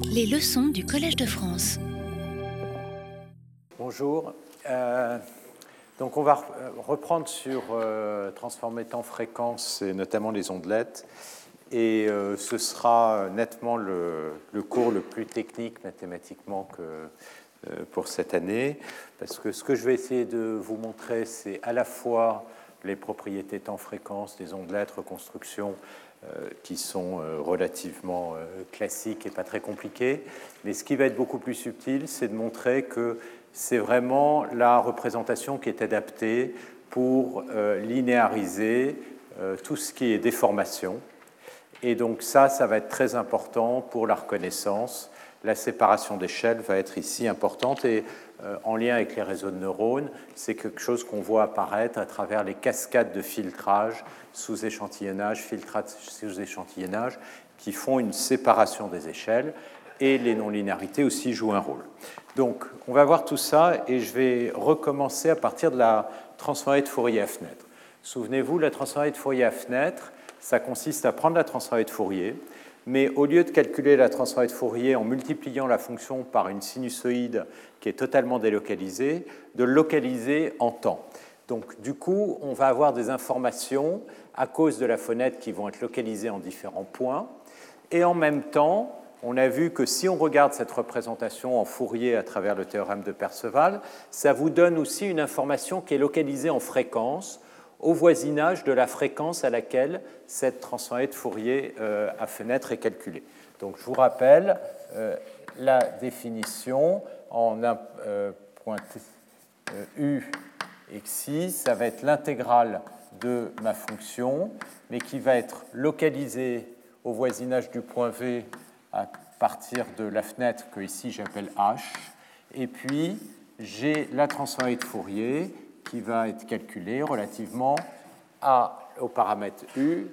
Les leçons du Collège de France. Bonjour. Euh, donc on va reprendre sur euh, transformer temps fréquence et notamment les ondelettes. Et euh, ce sera nettement le, cours le plus technique mathématiquement que pour cette année, parce que ce que je vais essayer de vous montrer, c'est à la fois les propriétés temps-fréquence des ondelettes, reconstruction, euh, qui sont euh, relativement euh, classiques et pas très compliqués. Mais ce qui va être beaucoup plus subtil, c'est de montrer que c'est vraiment la représentation qui est adaptée pour linéariser tout ce qui est déformation. Et donc ça, ça va être très important pour la reconnaissance. La séparation d'échelle va être ici importante euh, en lien avec les réseaux de neurones, c'est quelque chose qu'on voit apparaître à travers les cascades de filtrage sous échantillonnage, filtrage sous échantillonnage, qui font une séparation des échelles, et les non-linéarités aussi jouent un rôle. Donc, on va voir tout ça, et je vais recommencer à partir de la transformée de Fourier à fenêtre. Souvenez-vous, la transformée de Fourier à fenêtre, ça consiste à prendre la transformée de Fourier, mais au lieu de calculer la transformée de Fourier en multipliant la fonction par une sinusoïde qui est totalement délocalisée, de localiser en temps. Donc du coup, on va avoir des informations à cause de la fenêtre qui vont être localisées en différents points. Et en même temps, on a vu que si on regarde cette représentation en Fourier à travers le théorème de Perceval, ça vous donne aussi une information qui est localisée en fréquence au voisinage de la fréquence à laquelle cette transformée de Fourier euh, à fenêtre est calculée. Donc je vous rappelle euh, la définition en un euh, point u xi, ça va être l'intégrale de ma fonction, mais qui va être localisée au voisinage du point V à partir de la fenêtre que ici j'appelle h. Et puis j'ai la transformée de Fourier qui va être calculé relativement au paramètre U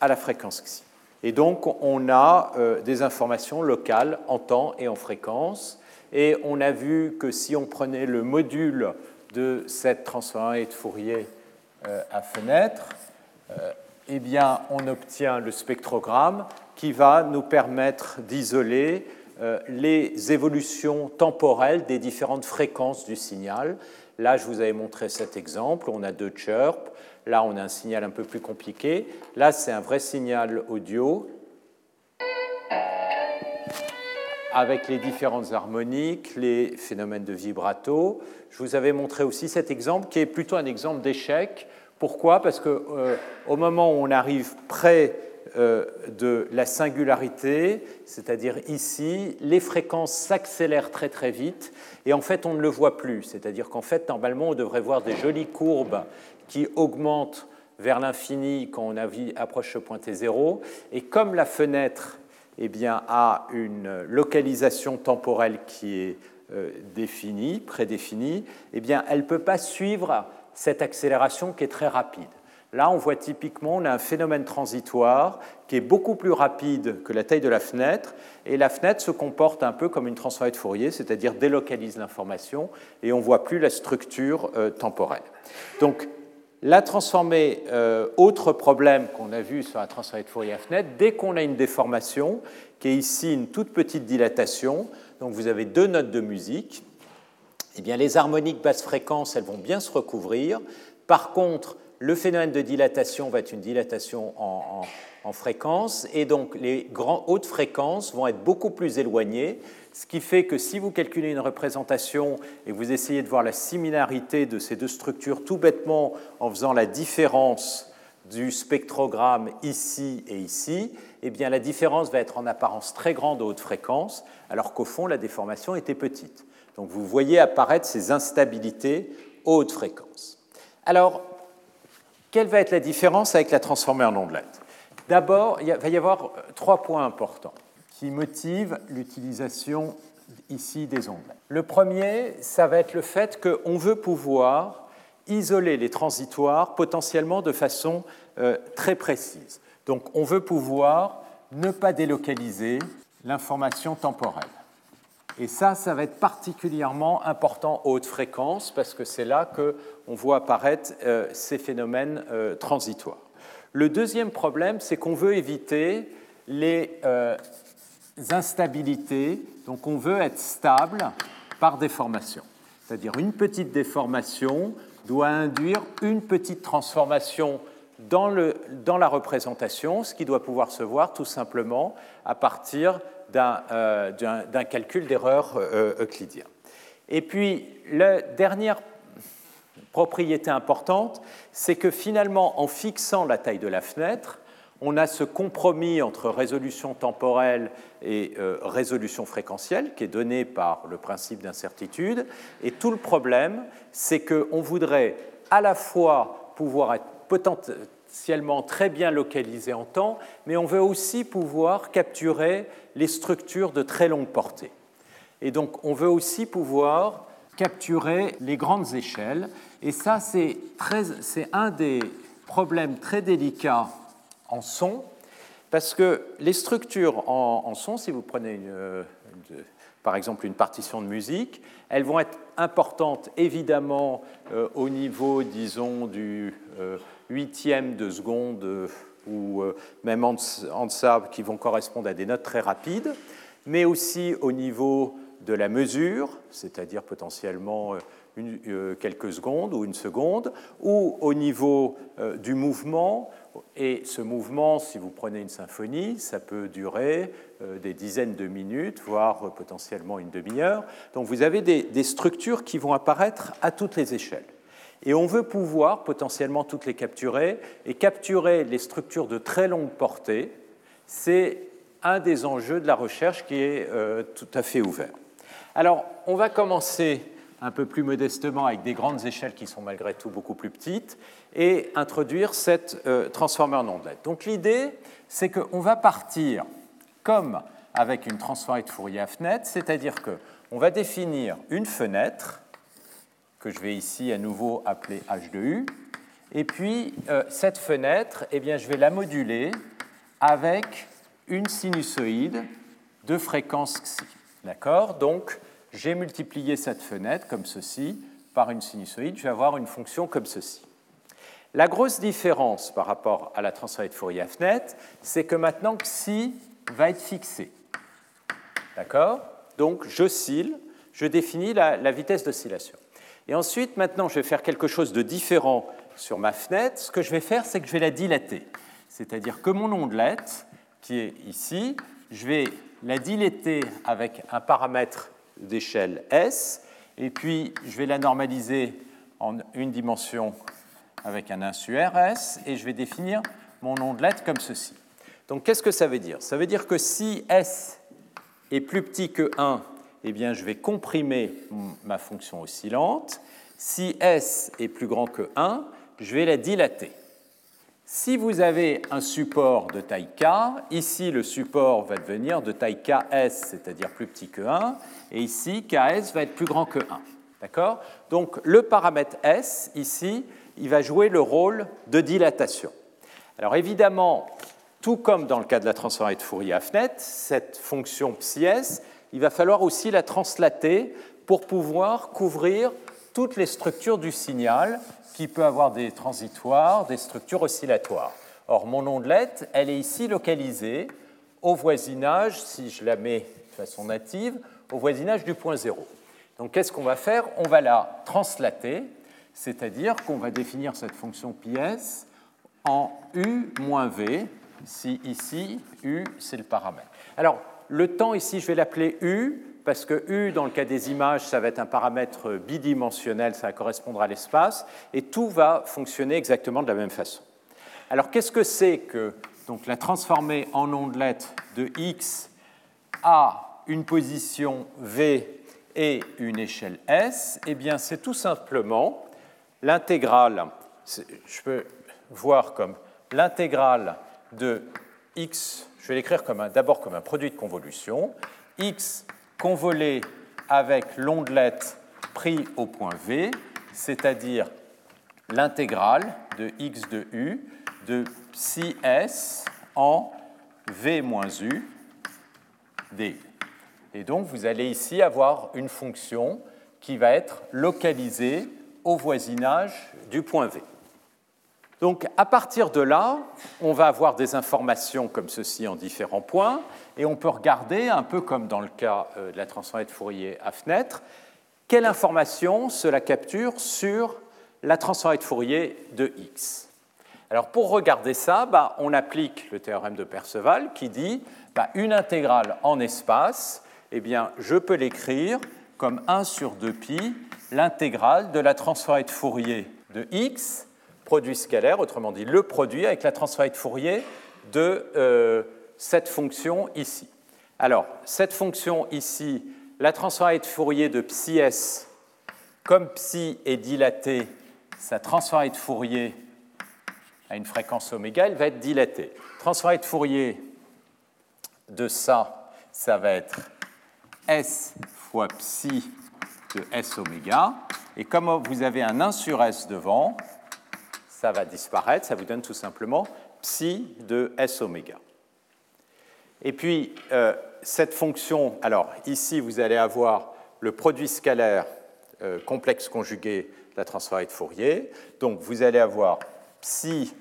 à la fréquence xi. Et donc, on a euh, des informations locales en temps et en fréquence. Et on a vu que si on prenait le module de cette transformée de Fourier euh, à fenêtre, euh, eh bien, on obtient le spectrogramme qui va nous permettre d'isoler les évolutions temporelles des différentes fréquences du signal. Là, je vous avais montré cet exemple. On a deux chirps. Là, on a un signal un peu plus compliqué. Là, c'est un vrai signal audio avec les différentes harmoniques, les phénomènes de vibrato. Je vous avais montré aussi cet exemple qui est plutôt un exemple d'échec. Pourquoi? Parce qu'au euh, moment où on arrive près de la singularité, c'est-à-dire ici, les fréquences s'accélèrent très très vite et en fait on ne le voit plus. C'est-à-dire qu'en fait normalement on devrait voir des jolies courbes qui augmentent vers l'infini quand on approche ce point T0 et comme la fenêtre eh bien, a une localisation temporelle qui est euh, définie, prédéfinie, eh bien, elle ne peut pas suivre cette accélération qui est très rapide. Là, on voit typiquement on a un phénomène transitoire qui est beaucoup plus rapide que la taille de la fenêtre, et la fenêtre se comporte un peu comme une transformée de Fourier, c'est-à-dire délocalise l'information, et on ne voit plus la structure euh, temporelle. Donc, la transformée, euh, autre problème qu'on a vu sur la transformée de Fourier à fenêtre, dès qu'on a une déformation, qui est ici une toute petite dilatation, donc vous avez deux notes de musique, eh bien les harmoniques basse fréquence, elles vont bien se recouvrir. Par contre, le phénomène de dilatation va être une dilatation en, fréquence, et donc les grands, hautes fréquences vont être beaucoup plus éloignées, ce qui fait que si vous calculez une représentation et vous essayez de voir la similarité de ces deux structures tout bêtement en faisant la différence du spectrogramme ici et ici, eh bien la différence va être en apparence très grande aux hautes fréquences, alors qu'au fond la déformation était petite. Donc vous voyez apparaître ces instabilités aux hautes fréquences. Alors, quelle va être la différence avec la transformée en ondelette? D'abord, il va y avoir euh, trois points importants qui motivent l'utilisation ici des ondelettes. Le premier, ça va être le fait qu'on veut pouvoir isoler les transitoires potentiellement de façon euh, très précise. Donc on veut pouvoir ne pas délocaliser l'information temporelle. Et ça, ça va être particulièrement important aux hautes fréquences parce que c'est là qu'on voit apparaître euh, ces phénomènes euh, transitoires. Le deuxième problème, c'est qu'on veut éviter les, euh, instabilités. Donc on veut être stable par déformation. C'est-à-dire une petite déformation doit induire une petite transformation dans, le, dans, la représentation, ce qui doit pouvoir se voir tout simplement à partir d'un euh, calcul d'erreur euh, euclidien. Et puis, la dernière propriété importante, c'est que finalement, en fixant la taille de la fenêtre, on a ce compromis entre résolution temporelle et euh, résolution fréquentielle qui est donné par le principe d'incertitude. Et tout le problème, c'est qu'on voudrait à la fois pouvoir être potentiellement très bien localisé en temps, mais on veut aussi pouvoir capturer les structures de très longue portée. Et donc, on veut aussi pouvoir capturer les grandes échelles. Et ça, c'est un des problèmes très délicats en son, parce que les structures en, son, si vous prenez par exemple une partition de musique, elles vont être importantes évidemment au niveau, disons, du huitième de seconde euh, ou même en, deçà, qui vont correspondre à des notes très rapides, mais aussi au niveau de la mesure, c'est-à-dire potentiellement quelques secondes ou une seconde, ou au niveau du mouvement, et ce mouvement, si vous prenez une symphonie, ça peut durer euh, des dizaines de minutes, voire potentiellement une demi-heure. Donc vous avez des, structures qui vont apparaître à toutes les échelles. Et on veut pouvoir potentiellement toutes les capturer. Et capturer les structures de très longue portée, c'est un des enjeux de la recherche qui est euh, tout à fait ouvert. Alors, on va commencer un peu plus modestement avec des grandes échelles qui sont malgré tout beaucoup plus petites, et introduire cette euh, transformée en ondelette. Donc l'idée, c'est qu'on va partir comme avec une transformée de Fourier à fenêtre, c'est-à-dire qu'on va définir une fenêtre, que je vais ici à nouveau appeler H de U, et puis euh, cette fenêtre, eh bien, je vais la moduler avec une sinusoïde de fréquence xi. D'accord? Donc, j'ai multiplié cette fenêtre comme ceci par une sinusoïde, je vais avoir une fonction comme ceci. La grosse différence par rapport à la transformée de Fourier à fenêtre, c'est que maintenant xi va être fixé. D'accord? Donc j'oscille, je définis la vitesse d'oscillation. Et ensuite, maintenant, je vais faire quelque chose de différent sur ma fenêtre. Ce que je vais faire, c'est que je vais la dilater. C'est-à-dire que mon ondelette, qui est ici, je vais la dilater avec un paramètre d'échelle S, et puis je vais la normaliser en une dimension avec un insuaire S, et je vais définir mon ondelette comme ceci. Donc qu'est-ce que ça veut dire? Ça veut dire que si S est plus petit que 1, eh bien je vais comprimer ma fonction oscillante. Si S est plus grand que 1, je vais la dilater. Si vous avez un support de taille k, ici le support va devenir de taille ks, c'est-à-dire plus petit que 1, et ici ks va être plus grand que 1. D'accord? Donc le paramètre s, ici, il va jouer le rôle de dilatation. Alors évidemment, tout comme dans le cas de la transformée de Fourier à fenêtre, cette fonction psi il va falloir aussi la translater pour pouvoir couvrir toutes les structures du signal qui peut avoir des transitoires, des structures oscillatoires. Or, mon ondelette, elle est ici localisée au voisinage, si je la mets de façon native, au voisinage du point zéro. Donc, qu'est-ce qu'on va faire? On va la translater, c'est-à-dire qu'on va définir cette fonction ps en u moins v, si ici, u, c'est le paramètre. Alors, le temps ici, je vais l'appeler u, parce que U, dans le cas des images, ça va être un paramètre bidimensionnel, ça va correspondre à l'espace, et tout va fonctionner exactement de la même façon. Alors qu'est-ce que c'est que donc, la transformée en ondelette de x à une position v et une échelle s? Eh bien, c'est tout simplement l'intégrale, je peux voir comme l'intégrale de x, je vais l'écrire d'abord comme un produit de convolution, x convolé avec l'ondelette pris au point V, c'est-à-dire l'intégrale de x de u de psi s en v moins u du. Et donc vous allez ici avoir une fonction qui va être localisée au voisinage du point V. Donc à partir de là, on va avoir des informations comme ceci en différents points, et on peut regarder, un peu comme dans le cas euh, de la transformée de Fourier à fenêtre, quelle information cela capture sur la transformée de Fourier de x. Alors pour regarder ça, bah, on applique le théorème de Perceval qui dit bah, une intégrale en espace, eh bien, je peux l'écrire comme 1 sur 2pi, l'intégrale de la transformée de Fourier de x, produit scalaire, autrement dit le produit avec la transformée de Fourier de euh, cette fonction ici. Alors, cette fonction ici, la transformée de Fourier de psi s, comme psi est dilatée, sa transformée de Fourier à une fréquence oméga, elle va être dilatée. Transformée de Fourier de ça, ça va être s fois psi de s oméga. Et comme vous avez un 1 sur s devant, ça va disparaître, ça vous donne tout simplement psi de s oméga. Et puis, euh, cette fonction, alors ici, vous allez avoir le produit scalaire euh, complexe conjugué de la transformée de Fourier. Donc, vous allez avoir psi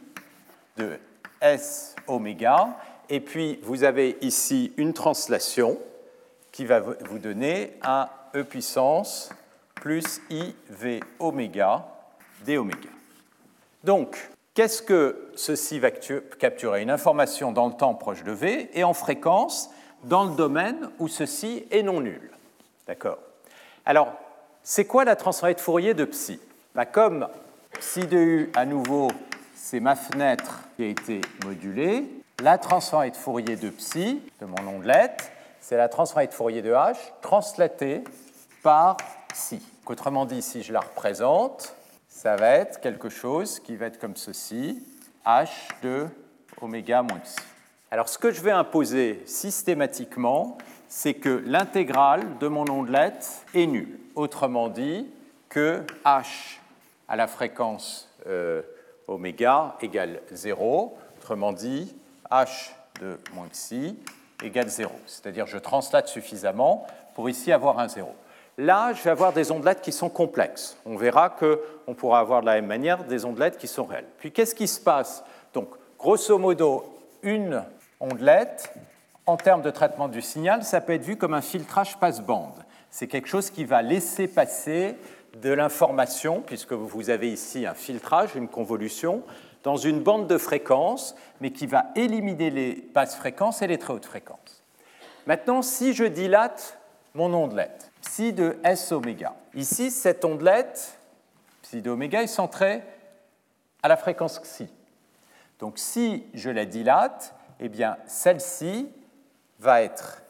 de s oméga, et puis vous avez ici une translation qui va vous donner un e puissance plus i v oméga d oméga. Donc, Qu'est-ce que ceci va capturer? Une information dans le temps proche de V et en fréquence dans le domaine où ceci est non nul. D'accord Alors, c'est quoi la transformée de Fourier de psi? Bah, Comme psi de u, à nouveau, c'est ma fenêtre qui a été modulée, la transformée de Fourier de psi, de mon ondelette, c'est la transformée de Fourier de h translatée par psi. Autrement dit, si je la représente, ça va être quelque chose qui va être comme ceci, h de oméga moins psi. Alors ce que je vais imposer systématiquement, c'est que l'intégrale de mon ondelette est nulle. Autrement dit, que h à la fréquence euh, oméga égale 0. Autrement dit, h de moins psi égale 0. C'est-à-dire je translate suffisamment pour ici avoir un 0. Là, je vais avoir des ondelettes qui sont complexes. On verra qu'on pourra avoir de la même manière des ondelettes qui sont réelles. Puis qu'est-ce qui se passe? Donc, grosso modo, une ondelette, en termes de traitement du signal, ça peut être vu comme un filtrage passe-bande. C'est quelque chose qui va laisser passer de l'information, puisque vous avez ici un filtrage, une convolution, dans une bande de fréquences, mais qui va éliminer les basses fréquences et les très hautes fréquences. Maintenant, si je dilate mon ondelette, psi de S oméga. Ici, cette ondelette, psi de oméga, est centrée à la fréquence xi. Donc si je la dilate, eh bien celle-ci va être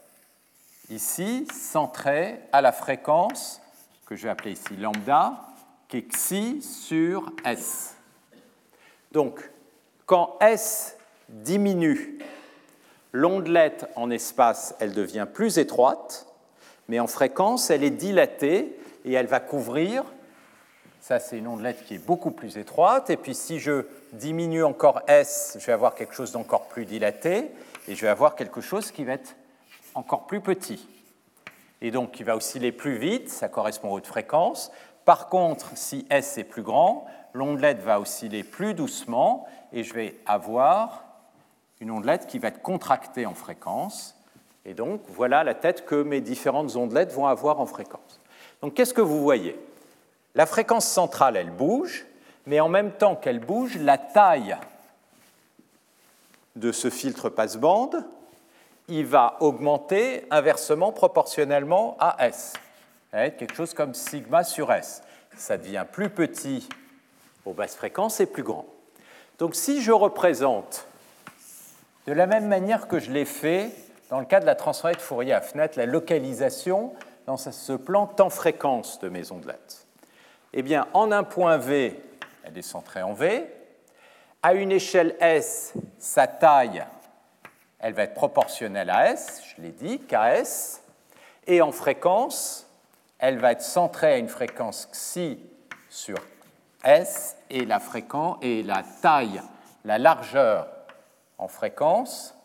ici centrée à la fréquence que je vais appeler ici lambda, qui est xi sur S. Donc quand S diminue, l'ondelette en espace, elle devient plus étroite, mais en fréquence, elle est dilatée et elle va couvrir, ça c'est une ondelette qui est beaucoup plus étroite, et puis si je diminue encore S, je vais avoir quelque chose d'encore plus dilaté, et je vais avoir quelque chose qui va être encore plus petit. Et donc qui va osciller plus vite, ça correspond aux hautes fréquences. Par contre, si S est plus grand, l'ondelette va osciller plus doucement, et je vais avoir une ondelette qui va être contractée en fréquence, et donc, voilà la tête que mes différentes ondelettes vont avoir en fréquence. Donc, qu'est-ce que vous voyez? La fréquence centrale, elle bouge, mais en même temps qu'elle bouge, la taille de ce filtre passe-bande, il va augmenter inversement proportionnellement à S. Ça va être quelque chose comme sigma sur S. Ça devient plus petit aux basses fréquences et plus grand. Donc si je représente de la même manière que je l'ai fait dans le cas de la transformée de Fourier à fenêtre, la localisation dans ce plan temps-fréquence de mes ondelettes. Eh bien, en un point V, elle est centrée en V. À une échelle S, sa taille, elle va être proportionnelle à S, je l'ai dit, KS. Et en fréquence, elle va être centrée à une fréquence xi sur S et la fréquence et la taille, la largeur en fréquence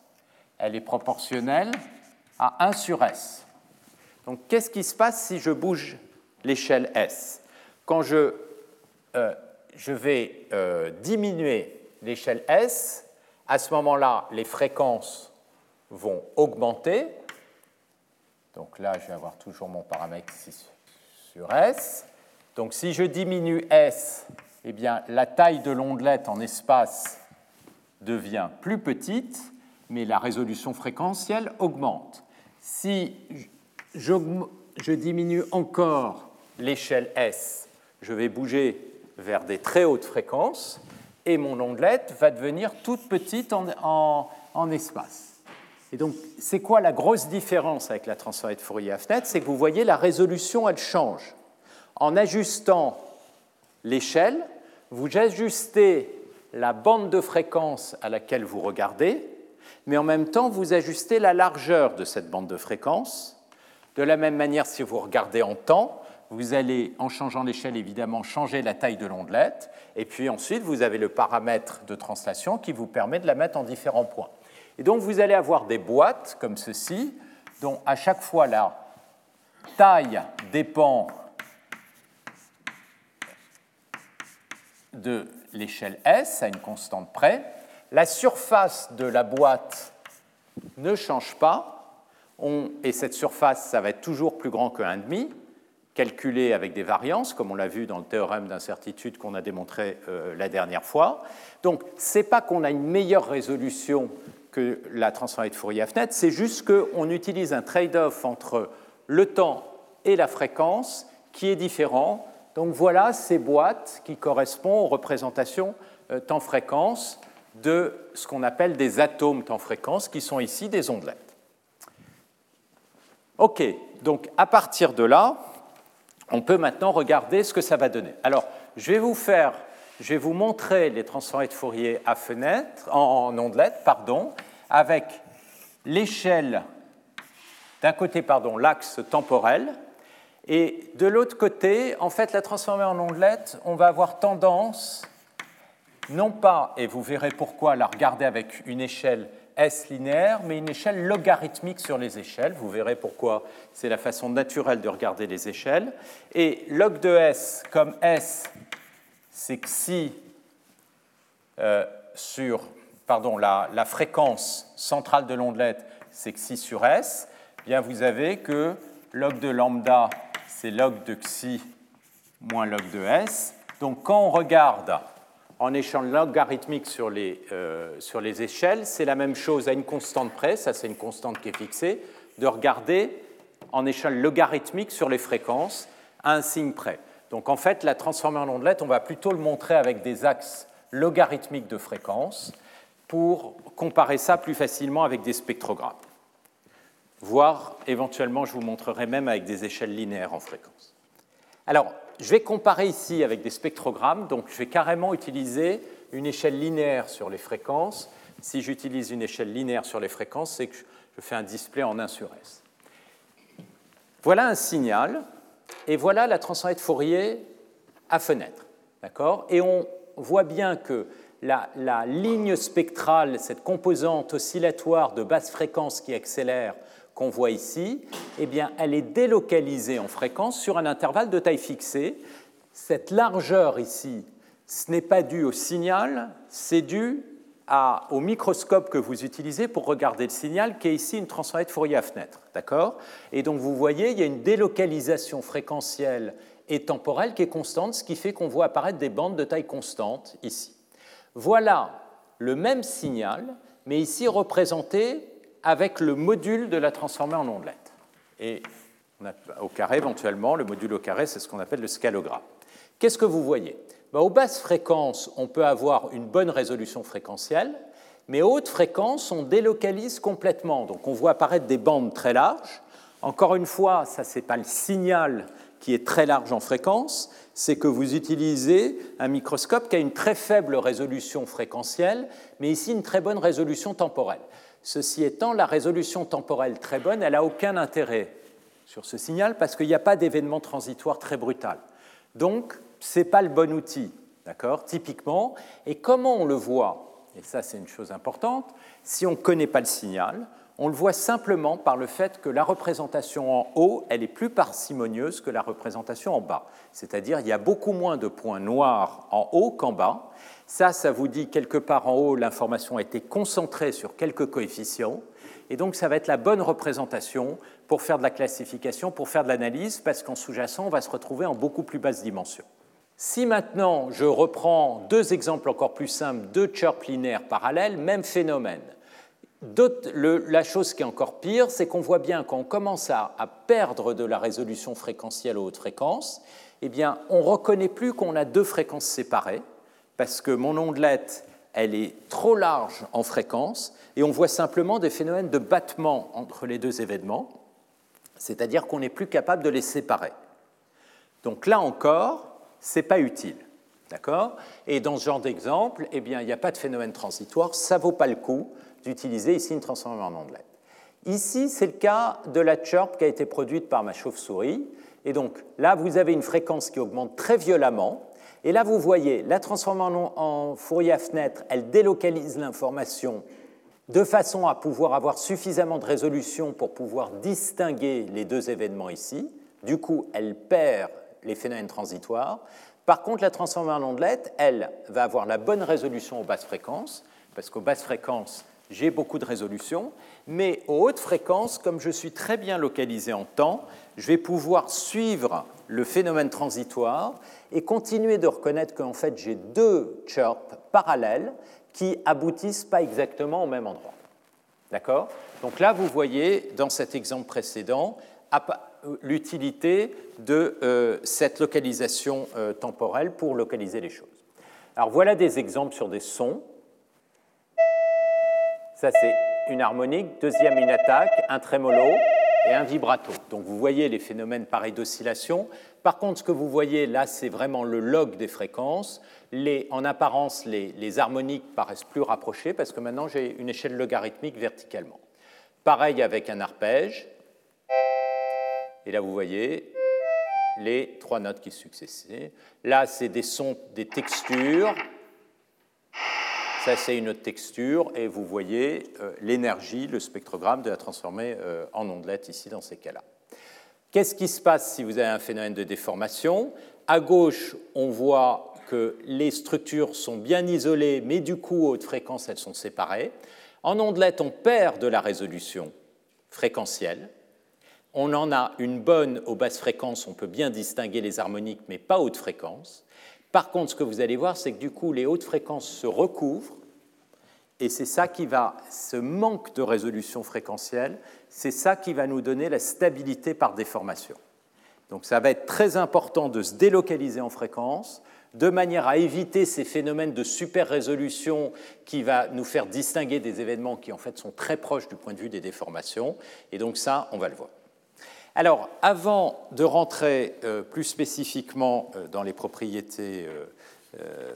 elle est proportionnelle à 1 sur S. Donc qu'est-ce qui se passe si je bouge l'échelle S? Quand je, euh, vais euh, diminuer l'échelle S, à ce moment-là, les fréquences vont augmenter. Donc là, je vais avoir toujours mon paramètre ici sur S. Donc si je diminue S, eh bien, la taille de l'ondelette en espace devient plus petite, mais la résolution fréquentielle augmente. Si je diminue encore l'échelle S, je vais bouger vers des très hautes fréquences et mon ondelette va devenir toute petite en, espace. Et donc, c'est quoi la grosse différence avec la transformée de Fourier à fenêtre? C'est que vous voyez, la résolution, elle change. En ajustant l'échelle, vous ajustez la bande de fréquence à laquelle vous regardez, mais en même temps, vous ajustez la largeur de cette bande de fréquence. De la même manière, si vous regardez en temps, vous allez, en changeant l'échelle, évidemment, changer la taille de l'ondelette, et puis ensuite, vous avez le paramètre de translation qui vous permet de la mettre en différents points. Et donc, vous allez avoir des boîtes comme ceci, dont à chaque fois la taille dépend de l'échelle S à une constante près. La surface de la boîte ne change pas, et cette surface, ça va être toujours plus grand que 1,5 calculé avec des variances, comme on l'a vu dans le théorème d'incertitude qu'on a démontré euh, la dernière fois. Donc, ce n'est pas qu'on a une meilleure résolution que la transformée de Fourier à fenêtre, c'est juste qu'on utilise un trade-off entre le temps et la fréquence qui est différent. Donc voilà ces boîtes qui correspondent aux représentations euh, temps-fréquence de ce qu'on appelle des atomes temps-fréquence, qui sont ici des ondelettes. OK, donc à partir de là, on peut maintenant regarder ce que ça va donner. Alors, je vais vous faire, je vais vous montrer les transformés de Fourier à fenêtre, en, ondelette, pardon, avec l'échelle d'un côté, pardon, l'axe temporel, et de l'autre côté, en fait, la transformée en ondelette, on va avoir tendance, non pas, et vous verrez pourquoi, la regarder avec une échelle S linéaire, mais une échelle logarithmique sur les échelles. Vous verrez pourquoi c'est la façon naturelle de regarder les échelles. Et log de S, comme S, c'est xi euh, sur pardon, la, fréquence centrale de l'ondelette, c'est xi sur S, eh bien vous avez que log de lambda, c'est log de xi moins log de S. Donc quand on regarde en échelle logarithmique sur les, euh, sur les échelles, c'est la même chose à une constante près, ça c'est une constante qui est fixée, de regarder en échelle logarithmique sur les fréquences à un signe près. Donc en fait, la transformée en ondelette, on va plutôt le montrer avec des axes logarithmiques de fréquences pour comparer ça plus facilement avec des spectrogrammes. Voire éventuellement, je vous montrerai même avec des échelles linéaires en fréquence. Alors, je vais comparer ici avec des spectrogrammes, donc je vais carrément utiliser une échelle linéaire sur les fréquences. Si j'utilise une échelle linéaire sur les fréquences, c'est que je fais un display en 1 sur S. Voilà un signal, et voilà la transformée de Fourier à fenêtre. D'accord? Et on voit bien que la, la, ligne spectrale, cette composante oscillatoire de basse fréquence qui accélère, qu'on voit ici, eh bien, elle est délocalisée en fréquence sur un intervalle de taille fixée. Cette largeur ici, ce n'est pas dû au signal, c'est dû au microscope que vous utilisez pour regarder le signal, qui est ici une transformée de Fourier à fenêtre. D'accord? Et donc vous voyez, il y a une délocalisation fréquentielle et temporelle qui est constante, ce qui fait qu'on voit apparaître des bandes de taille constante ici. Voilà le même signal, mais ici représenté avec le module de la transformée en ondelette. Et au carré, éventuellement, le module au carré, c'est ce qu'on appelle le scalogramme. Qu'est-ce que vous voyez? Ben, Aux basses fréquences, on peut avoir une bonne résolution fréquentielle, mais aux hautes fréquences, on délocalise complètement. Donc on voit apparaître des bandes très larges. Encore une fois, ça, ce n'est pas le signal qui est très large en fréquence, c'est que vous utilisez un microscope qui a une très faible résolution fréquentielle, mais ici une très bonne résolution temporelle. Ceci étant, la résolution temporelle très bonne, elle n'a aucun intérêt sur ce signal parce qu'il n'y a pas d'événement transitoire très brutal. Donc, ce n'est pas le bon outil, d'accord, typiquement. Et comment on le voit Et ça, c'est une chose importante. Si on ne connaît pas le signal, On le voit simplement par le fait que la représentation en haut, elle est plus parcimonieuse que la représentation en bas. C'est-à-dire, il y a beaucoup moins de points noirs en haut qu'en bas. Ça, ça vous dit quelque part en haut, l'information a été concentrée sur quelques coefficients. Et donc, ça va être la bonne représentation pour faire de la classification, pour faire de l'analyse, parce qu'en sous-jacent, on va se retrouver en beaucoup plus basse dimension. Si maintenant je reprends deux exemples encore plus simples, deux chirps linéaires parallèles, même phénomène. la chose qui est encore pire, c'est qu'on voit bien qu'on commence à, perdre de la résolution fréquentielle aux hautes fréquences, eh bien, on ne reconnaît plus qu'on a deux fréquences séparées, parce que mon ondelette, elle est trop large en fréquence, et on voit simplement des phénomènes de battement entre les deux événements, c'est-à-dire qu'on n'est plus capable de les séparer. Donc là encore, ce n'est pas utile. D'accord? Et dans ce genre d'exemple, eh il n'y a pas de phénomène transitoire, ça ne vaut pas le coup d'utiliser ici une transformation en ondelette. Ici, c'est le cas de la chirp qui a été produite par ma chauve-souris. Et donc là, vous avez une fréquence qui augmente très violemment. Et là, vous voyez, la transformation en Fourier à fenêtre, elle délocalise l'information de façon à pouvoir avoir suffisamment de résolution pour pouvoir distinguer les deux événements ici. Du coup, elle perd les phénomènes transitoires. Par contre, la transformation en ondelette, elle, va avoir la bonne résolution aux basses fréquences, parce qu'aux basses fréquences, j'ai beaucoup de résolution, mais aux hautes fréquences, comme je suis très bien localisé en temps, je vais pouvoir suivre le phénomène transitoire et continuer de reconnaître qu'en fait j'ai deux chirps parallèles qui aboutissent pas exactement au même endroit. D'accord? Donc là, vous voyez dans cet exemple précédent, l'utilité de euh, cette localisation euh, temporelle pour localiser les choses. Alors voilà des exemples sur des sons. Ça c'est une harmonique, deuxième une attaque, un trémolo et un vibrato. Donc vous voyez les phénomènes pareils d'oscillation. Par contre, ce que vous voyez là, c'est vraiment le log des fréquences. en apparence, les, harmoniques paraissent plus rapprochées parce que maintenant j'ai une échelle logarithmique verticalement. Pareil avec un arpège, et là, vous voyez les trois notes qui succèdent. Là, c'est des sons, des textures. Ça, c'est une autre texture. Et vous voyez euh, l'énergie, le spectrogramme de la transformer euh, en ondelette ici, dans ces cas-là. Qu'est-ce qui se passe si vous avez un phénomène de déformation? À gauche, on voit que les structures sont bien isolées, mais du coup, à haute fréquence, elles sont séparées. En ondelette, on perd de la résolution fréquentielle. On en a une bonne aux basses fréquences, on peut bien distinguer les harmoniques, mais pas hautes fréquences. Par contre, ce que vous allez voir, c'est que du coup, les hautes fréquences se recouvrent, et c'est ça qui va, ce manque de résolution fréquentielle, c'est ça qui va nous donner la stabilité par déformation. Donc ça va être très important de se délocaliser en fréquence, de manière à éviter ces phénomènes de super résolution qui va nous faire distinguer des événements qui en fait sont très proches du point de vue des déformations. Et donc ça, on va le voir. Alors, avant de rentrer euh, plus spécifiquement euh, dans les propriétés euh,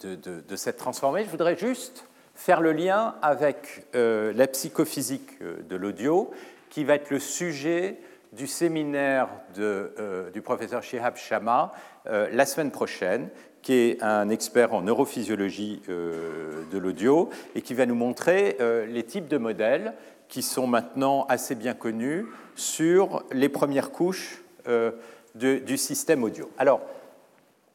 de, cette transformée, je voudrais juste faire le lien avec la psychophysique de l'audio, qui va être le sujet du séminaire du professeur Shihab Shama la semaine prochaine, qui est un expert en neurophysiologie de l'audio et qui va nous montrer les types de modèles qui sont maintenant assez bien connus sur les premières couches euh, du système audio. Alors,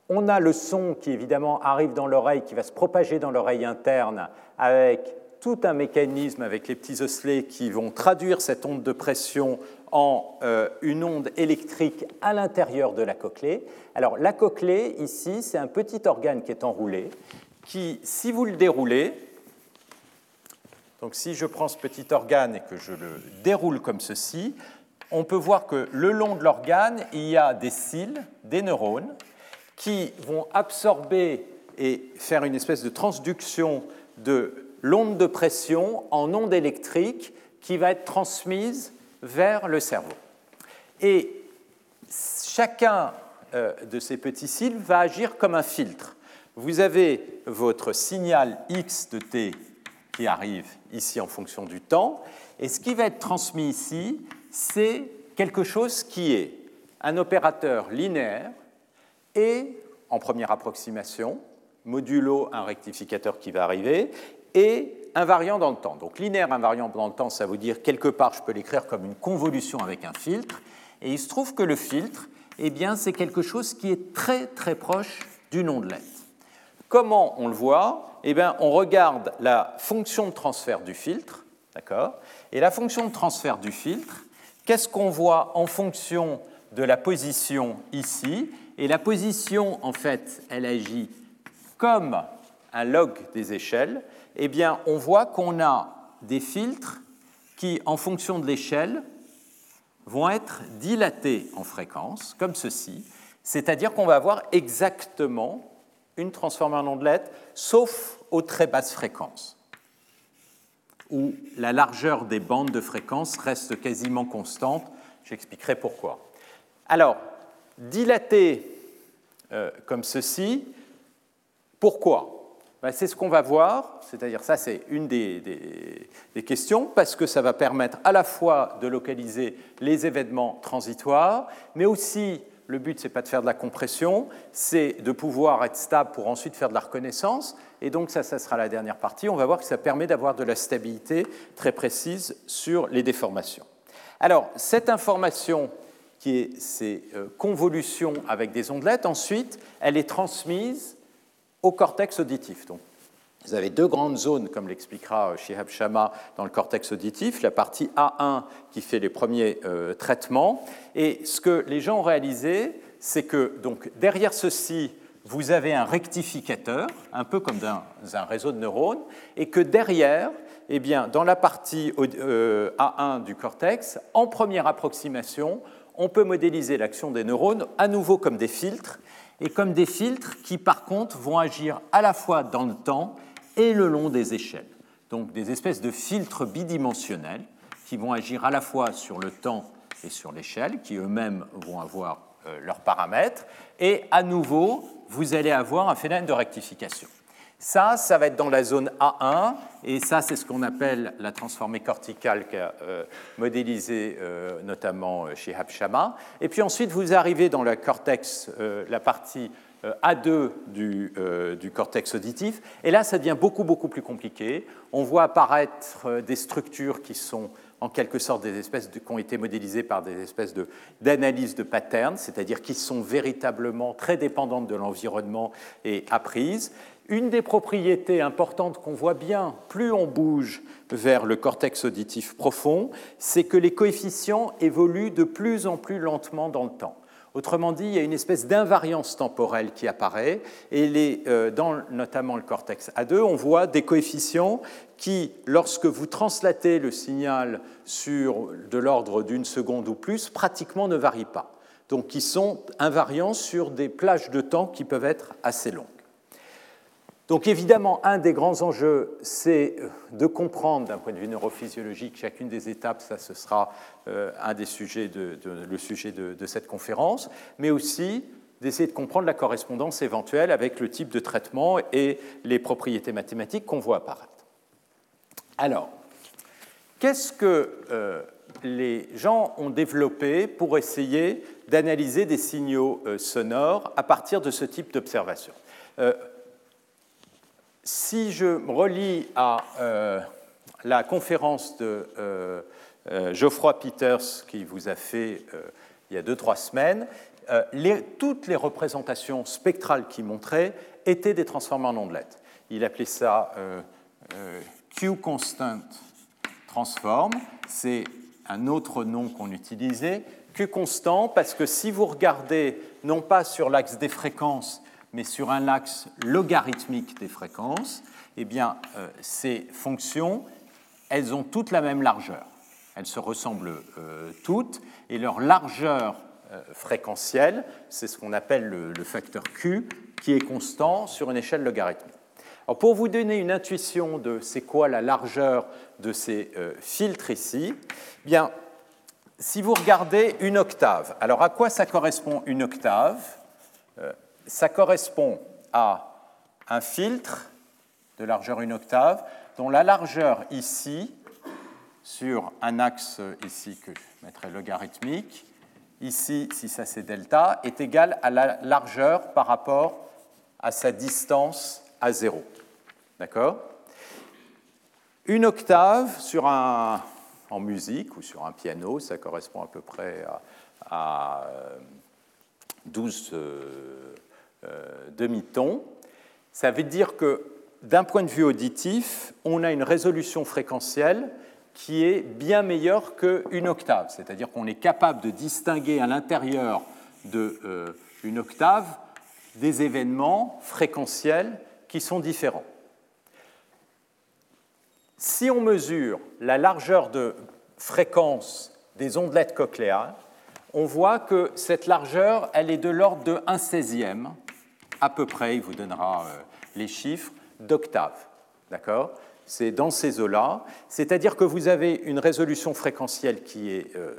on a le son qui évidemment arrive dans l'oreille, qui va se propager dans l'oreille interne avec tout un mécanisme avec les petits osselets qui vont traduire cette onde de pression en euh, une onde électrique à l'intérieur de la cochlée. Alors la cochlée, ici, c'est un petit organe qui est enroulé, qui, si vous le déroulez, donc si je prends ce petit organe et que je le déroule comme ceci, on peut voir que le long de l'organe, il y a des cils, des neurones, qui vont absorber et faire une espèce de transduction de l'onde de pression en onde électrique qui va être transmise vers le cerveau. Et chacun euh, de ces petits cils va agir comme un filtre. Vous avez votre signal X de T arrive ici en fonction du temps. Et ce qui va être transmis ici, c'est quelque chose qui est un opérateur linéaire et, en première approximation, modulo un rectificateur qui va arriver, et invariant dans le temps. Donc linéaire invariant dans le temps, ça veut dire quelque part, je peux l'écrire comme une convolution avec un filtre. Et il se trouve que le filtre, eh bien, c'est quelque chose qui est très très proche d'une ondelette. Comment on le voit? Eh on regarde la fonction de transfert du filtre, d'accord? Et la fonction de transfert du filtre, qu'est-ce qu'on voit en fonction de la position ici? Et la position, en fait, elle agit comme un log des échelles, eh bien, on voit qu'on a des filtres qui, en fonction de l'échelle, vont être dilatés en fréquence, comme ceci, c'est-à-dire qu'on va avoir exactement une en ondelette, sauf aux très basses fréquences, où la largeur des bandes de fréquence reste quasiment constante. J'expliquerai pourquoi. Alors, dilaté euh, comme ceci, pourquoi? Ben, c'est ce qu'on va voir, c'est-à-dire ça c'est une des, questions, parce que ça va permettre à la fois de localiser les événements transitoires, mais aussi, le but c'est pas de faire de la compression, c'est de pouvoir être stable pour ensuite faire de la reconnaissance, et donc ça, ça sera la dernière partie, on va voir que ça permet d'avoir de la stabilité très précise sur les déformations. Alors, cette information qui est ces euh, convolutions avec des ondelettes, ensuite, elle est transmise au cortex auditif. Donc, vous avez deux grandes zones, comme l'expliquera euh, Shihab Shama dans le cortex auditif, la partie A1 qui fait les premiers euh, traitements. Et ce que les gens ont réalisé, c'est que donc, derrière ceci, vous avez un rectificateur, un peu comme dans un réseau de neurones, et que derrière, eh bien, dans la partie euh, A1 du cortex, en première approximation, on peut modéliser l'action des neurones à nouveau comme des filtres, et comme des filtres qui, par contre, vont agir à la fois dans le temps et le long des échelles. Donc des espèces de filtres bidimensionnels qui vont agir à la fois sur le temps et sur l'échelle, qui eux-mêmes vont avoir euh, leurs paramètres, et à nouveau, vous allez avoir un phénomène de rectification. Ça, ça va être dans la zone A1, et ça, c'est ce qu'on appelle la transformée corticale qu'a euh, modélisé euh, notamment chez Habshama. Et puis ensuite, vous arrivez dans le cortex, la partie A2 du, du, cortex auditif, et là, ça devient beaucoup, beaucoup plus compliqué. On voit apparaître des structures qui sont en quelque sorte des espèces qui ont été modélisées par des espèces d'analyse de, de patterns, c'est-à-dire qui sont véritablement très dépendantes de l'environnement et apprises. Une des propriétés importantes qu'on voit bien, plus on bouge vers le cortex auditif profond, c'est que les coefficients évoluent de plus en plus lentement dans le temps. Autrement dit, il y a une espèce d'invariance temporelle qui apparaît, et euh, dans notamment le cortex A2, on voit des coefficients qui, lorsque vous translatez le signal sur de l'ordre d'une seconde ou plus, pratiquement ne varient pas. Donc, qui sont invariants sur des plages de temps qui peuvent être assez longues. Donc évidemment, un des grands enjeux, c'est euh, de comprendre d'un point de vue neurophysiologique chacune des étapes, ça ce sera euh, un des sujets de, le sujet de, cette conférence, mais aussi d'essayer de comprendre la correspondance éventuelle avec le type de traitement et les propriétés mathématiques qu'on voit apparaître. Alors, qu'est-ce que euh, les gens ont développé pour essayer d'analyser des signaux sonores à partir de ce type d'observation? Si je me relis à euh, la conférence de euh, euh, Geoffroy Peters qui vous a fait il y a deux, trois semaines, toutes les représentations spectrales qu'il montrait étaient des transformés en ondelettes. Il appelait ça Q constant transform, c'est un autre nom qu'on utilisait. Q constant parce que si vous regardez non pas sur l'axe des fréquences, mais sur un axe logarithmique des fréquences, eh bien, euh, ces fonctions, elles ont toutes la même largeur. Elles se ressemblent euh, toutes, et leur largeur euh, fréquentielle, c'est ce qu'on appelle le, facteur Q, qui est constant sur une échelle logarithmique. Alors, pour vous donner une intuition de c'est quoi la largeur de ces filtres ici, eh bien, si vous regardez une octave, alors à quoi ça correspond une octave? Ça correspond à un filtre de largeur une octave dont la largeur ici, sur un axe ici que je mettrai logarithmique, ici, si ça c'est delta, est égale à la largeur par rapport à sa distance à zéro. D'accord? Une octave sur un, en musique ou sur un piano, ça correspond à peu près à, 12 euh, euh, demi-tons. Ça veut dire que d'un point de vue auditif, on a une résolution fréquentielle qui est bien meilleure qu'une octave, c'est-à-dire qu'on est capable de distinguer à l'intérieur d'une euh, octave des événements fréquentiels qui sont différents. Si on mesure la largeur de fréquence des ondelettes cochléaires, on voit que cette largeur, elle est de l'ordre de 1 16e, à peu près, il vous donnera euh, les chiffres, d'octave. D'accord? C'est dans ces eaux-là. C'est-à-dire que vous avez une résolution fréquentielle qui est euh,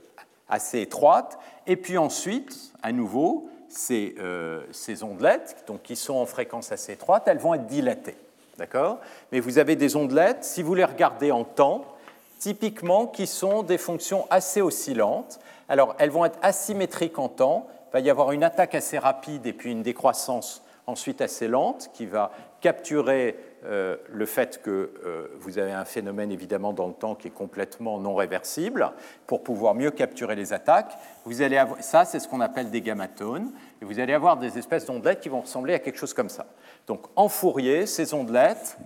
assez étroite, et puis ensuite, à nouveau, ces, euh, ces ondelettes, donc, qui sont en fréquence assez étroite, elles vont être dilatées. D'accord? Mais vous avez des ondelettes, si vous les regardez en temps, typiquement qui sont des fonctions assez oscillantes. Alors, elles vont être asymétriques en temps. Il va y avoir une attaque assez rapide et puis une décroissance ensuite assez lente qui va capturer euh, le fait que euh, vous avez un phénomène évidemment dans le temps qui est complètement non réversible pour pouvoir mieux capturer les attaques. Vous allez ça, c'est ce qu'on appelle des gammatones. Et vous allez avoir des espèces d'ondelettes qui vont ressembler à quelque chose comme ça. Donc en Fourier, ces ondelettes,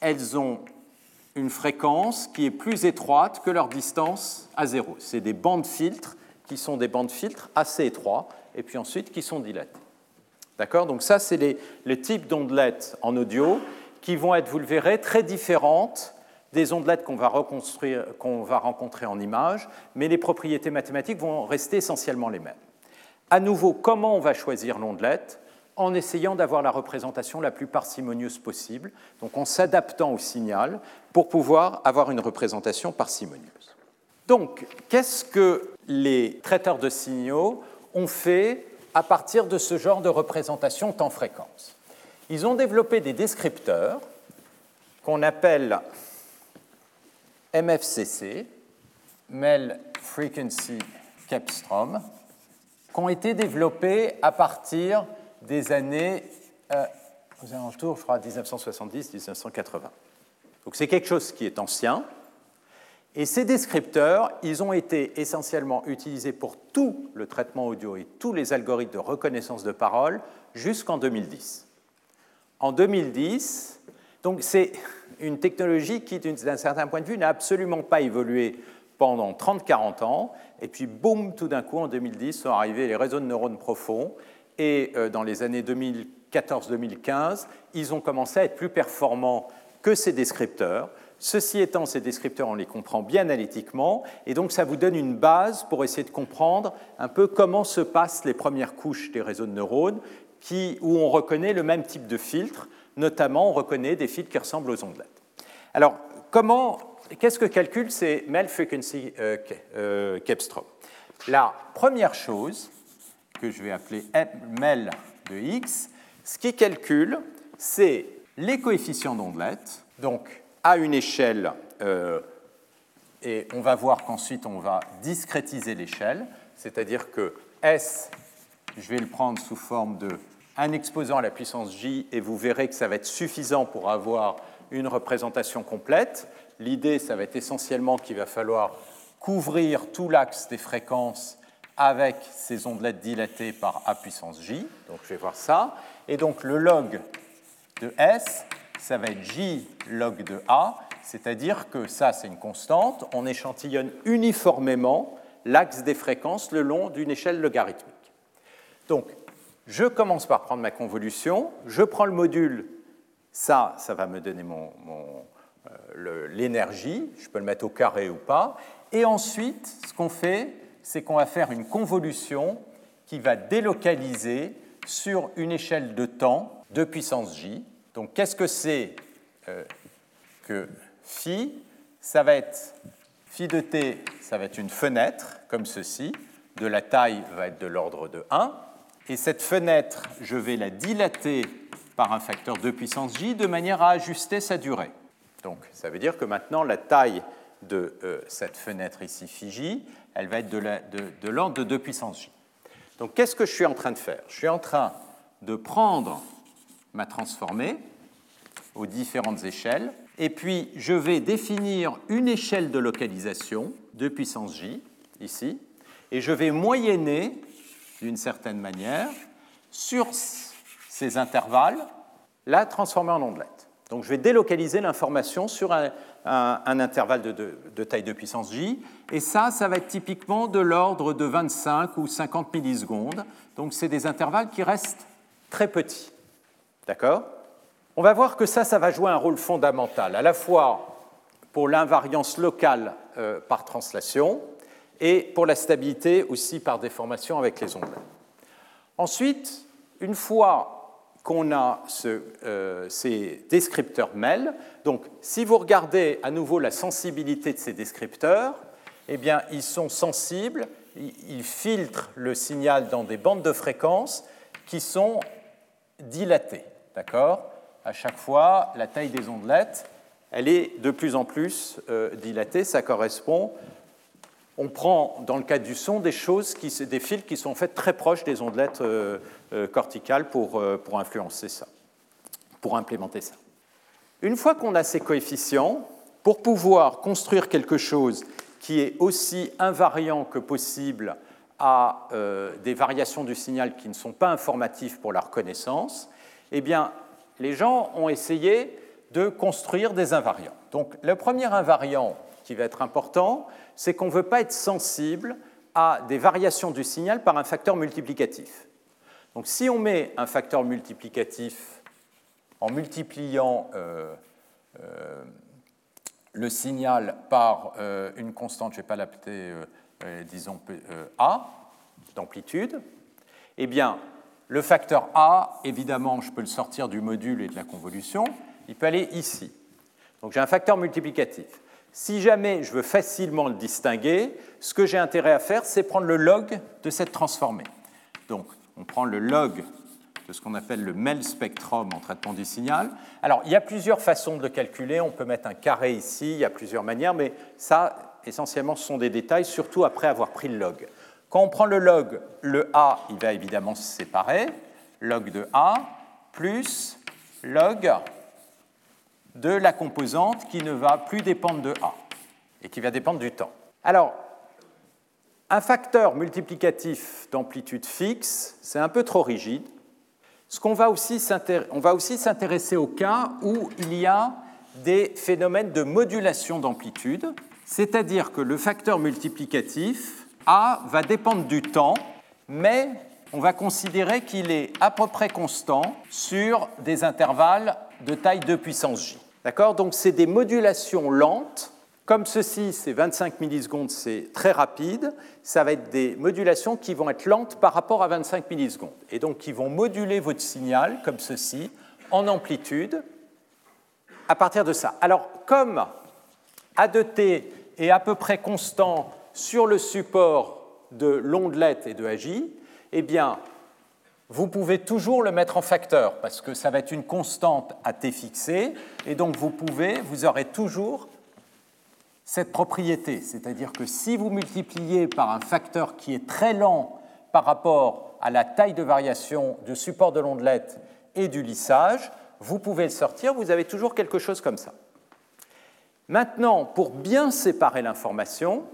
elles ont une fréquence qui est plus étroite que leur distance à zéro. C'est des bandes filtres qui sont des bandes filtres assez étroits et puis ensuite qui sont dilatées. D'accord? Donc ça, c'est les, types d'ondelettes en audio qui vont être, vous le verrez, très différentes des ondelettes qu'on va, qu'on va rencontrer en image, mais les propriétés mathématiques vont rester essentiellement les mêmes. À nouveau, comment on va choisir l'ondelette? En essayant d'avoir la représentation la plus parcimonieuse possible, donc en s'adaptant au signal pour pouvoir avoir une représentation parcimonieuse. Donc, qu'est-ce que les traiteurs de signaux ont fait à partir de ce genre de représentation temps-fréquence Ils ont développé des descripteurs qu'on appelle MFCC, Mel Frequency Capstrom, qui ont été développés à partir des années euh, aux alentours, je crois, 1970-1980. Donc c'est quelque chose qui est ancien. Et ces descripteurs, ils ont été essentiellement utilisés pour tout le traitement audio et tous les algorithmes de reconnaissance de parole jusqu'en 2010. En 2010, donc c'est une technologie qui, d'un certain point de vue, n'a absolument pas évolué pendant 30-40 ans, et puis boum, tout d'un coup, en 2010, sont arrivés les réseaux de neurones profonds, et euh, dans les années 2014-2015, ils ont commencé à être plus performants que ces descripteurs. Ceci étant, ces descripteurs, on les comprend bien analytiquement, et donc ça vous donne une base pour essayer de comprendre un peu comment se passent les premières couches des réseaux de neurones, où on reconnaît le même type de filtre, notamment on reconnaît des filtres qui ressemblent aux ondelettes. Alors, comment, qu'est-ce que calcule ces Mel Frequency euh, euh La première chose, que je vais appeler MEL de x, ce qui calcule, c'est les coefficients d'ondelettes, donc à une échelle, euh, et on va voir qu'ensuite on va discrétiser l'échelle, c'est-à-dire que S, je vais le prendre sous forme de un exposant à la puissance j, et vous verrez que ça va être suffisant pour avoir une représentation complète. L'idée, ça va être essentiellement qu'il va falloir couvrir tout l'axe des fréquences avec ces ondelettes dilatées par A puissance J. Donc je vais voir ça. Et donc le log de S, ça va être J log de A, c'est-à-dire que ça c'est une constante, on échantillonne uniformément l'axe des fréquences le long d'une échelle logarithmique. Donc je commence par prendre ma convolution, je prends le module, ça, ça va me donner mon, euh, l'énergie, je peux le mettre au carré ou pas, et ensuite ce qu'on fait, c'est qu'on va faire une convolution qui va délocaliser sur une échelle de temps de puissance j. Donc qu'est-ce que c'est euh, que phi? Ça va être phi de t, ça va être une fenêtre comme ceci, de la taille va être de l'ordre de 1, et cette fenêtre, je vais la dilater par un facteur de puissance j de manière à ajuster sa durée. Donc ça veut dire que maintenant la taille de euh, cette fenêtre ici phi j, elle va être de l'ordre de, 2 puissance j. Donc qu'est-ce que je suis en train de faire? Je suis en train de prendre ma transformée aux différentes échelles Et puis, je vais définir une échelle de localisation de puissance j, ici, et je vais moyenner, d'une certaine manière, sur ces intervalles, la transformer en ondelette. Donc je vais délocaliser l'information sur un, intervalle de, taille de puissance j, et ça, ça va être typiquement de l'ordre de 25 ou 50 millisecondes. Donc c'est des intervalles qui restent très petits. D'accord? On va voir que ça, ça va jouer un rôle fondamental, à la fois pour l'invariance locale euh, par translation et pour la stabilité aussi par déformation avec les ondes. Ensuite, une fois qu'on a euh, ces descripteurs MEL. Donc, si vous regardez à nouveau la sensibilité de ces descripteurs, eh bien, ils sont sensibles, ils filtrent le signal dans des bandes de fréquences qui sont dilatées. D'accord? À chaque fois, la taille des ondelettes, elle est de plus en plus euh, dilatée. Ça correspond on prend, dans le cas du son, des choses, qui, des fils qui sont en fait très proches des ondelettes euh, euh, corticales pour, euh, pour influencer ça, pour implémenter ça. Une fois qu'on a ces coefficients, pour pouvoir construire quelque chose qui est aussi invariant que possible à des variations du signal qui ne sont pas informatives pour la reconnaissance, eh bien, les gens ont essayé de construire des invariants. Donc, le premier invariant qui va être important, c'est qu'on ne veut pas être sensible à des variations du signal par un facteur multiplicatif. Donc si on met un facteur multiplicatif en multipliant euh, euh, le signal par euh, une constante, je ne vais pas l'appeler, disons, A, d'amplitude, eh bien, le facteur A, évidemment, je peux le sortir du module et de la convolution, il peut aller ici. Donc j'ai un facteur multiplicatif. Si jamais je veux facilement le distinguer, ce que j'ai intérêt à faire, c'est prendre le log de cette transformée. Donc, on prend le log de ce qu'on appelle le MEL spectrum en traitement du signal. Alors, il y a plusieurs façons de le calculer. On peut mettre un carré ici, il y a plusieurs manières, mais ça, essentiellement, ce sont des détails, surtout après avoir pris le log. Quand on prend le log, le A, il va évidemment se séparer. Log de A plus log de la composante qui ne va plus dépendre de A et qui va dépendre du temps. Alors, un facteur multiplicatif d'amplitude fixe, c'est un peu trop rigide. Ce qu'on on va aussi s'intéresser au cas où il y a des phénomènes de modulation d'amplitude, c'est-à-dire que le facteur multiplicatif A va dépendre du temps, mais on va considérer qu'il est à peu près constant sur des intervalles de taille 2 puissance j. D'accord? Donc c'est des modulations lentes. Comme ceci, c'est 25 millisecondes, c'est très rapide. Ça va être des modulations qui vont être lentes par rapport à 25 millisecondes. Et donc qui vont moduler votre signal, comme ceci, en amplitude, à partir de ça. Alors, comme A de T est à peu près constant sur le support de l'ondelette et de AJ, eh bien, vous pouvez toujours le mettre en facteur parce que ça va être une constante à t fixée et donc vous pouvez, vous aurez toujours cette propriété, c'est-à-dire que si vous multipliez par un facteur qui est très lent par rapport à la taille de variation du support de l'ondelette et du lissage, vous pouvez le sortir, vous avez toujours quelque chose comme ça. Maintenant, pour bien séparer l'information,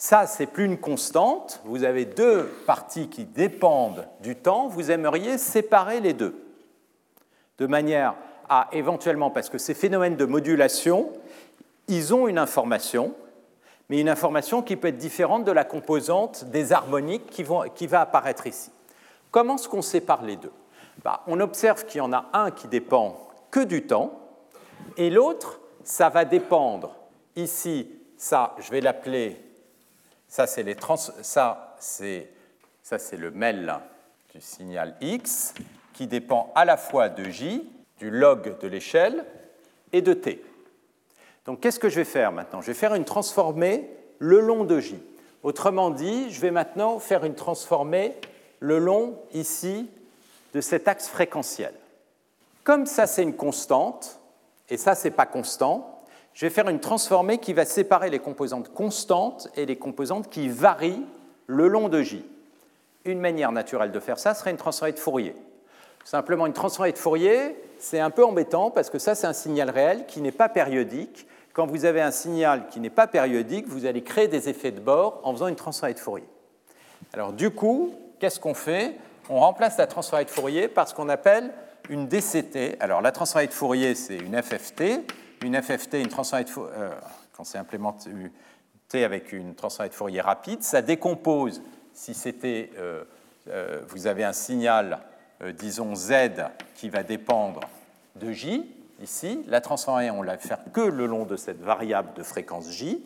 ça, c'est plus une constante. Vous avez deux parties qui dépendent du temps. Vous aimeriez séparer les deux, de manière à éventuellement, parce que ces phénomènes de modulation, ils ont une information, mais une information qui peut être différente de la composante des harmoniques qui, va apparaître ici. Comment est-ce qu'on sépare les deux? Bah, On observe qu'il y en a un qui dépend que du temps, et l'autre, ça va dépendre ici, ça, je vais l'appeler ça, c'est le MEL du signal X qui dépend à la fois de J, du log de l'échelle, et de T. Donc qu'est-ce que je vais faire maintenant? Je vais faire une transformée le long de J. Autrement dit, je vais maintenant faire une transformée le long ici de cet axe fréquentiel. Comme ça c'est une constante, et ça c'est pas constant, je vais faire une transformée qui va séparer les composantes constantes et les composantes qui varient le long de J. Une manière naturelle de faire ça serait une transformée de Fourier. Simplement, une transformée de Fourier, c'est un peu embêtant parce que ça, c'est un signal réel qui n'est pas périodique. Quand vous avez un signal qui n'est pas périodique, vous allez créer des effets de bord en faisant une transformée de Fourier. Alors du coup, qu'est-ce qu'on fait? On remplace la transformée de Fourier par ce qu'on appelle une DCT. Alors la transformée de Fourier, c'est une FFT. Une FFT, une transformée de euh, quand c'est implémenté avec une transformée de Fourier rapide, ça décompose, si c'était, euh, euh, vous avez un signal, disons Z, qui va dépendre de J, ici, la transformée, on la faire que le long de cette variable de fréquence J,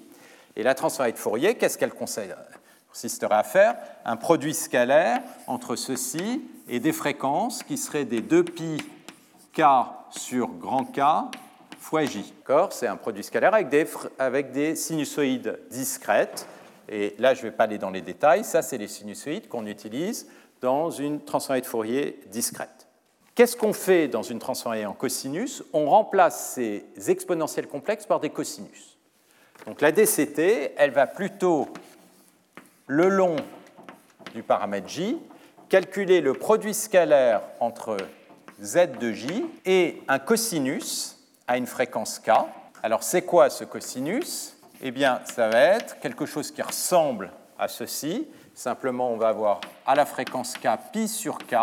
et la transformée de Fourier, qu'est-ce qu'elle consisterait à faire? Un produit scalaire entre ceci et des fréquences qui seraient des 2pi k sur grand K fois J. C'est un produit scalaire avec des, avec des sinusoïdes discrètes. Et là, je ne vais pas aller dans les détails. Ça, c'est les sinusoïdes qu'on utilise dans une transformée de Fourier discrète. Qu'est-ce qu'on fait dans une transformée en cosinus? On remplace ces exponentiels complexes par des cosinus. Donc la DCT, elle va plutôt le long du paramètre J calculer le produit scalaire entre z de j et un cosinus à une fréquence k. Alors c'est quoi ce cosinus? Eh bien, ça va être quelque chose qui ressemble à ceci. Simplement, on va avoir à la fréquence k pi sur k,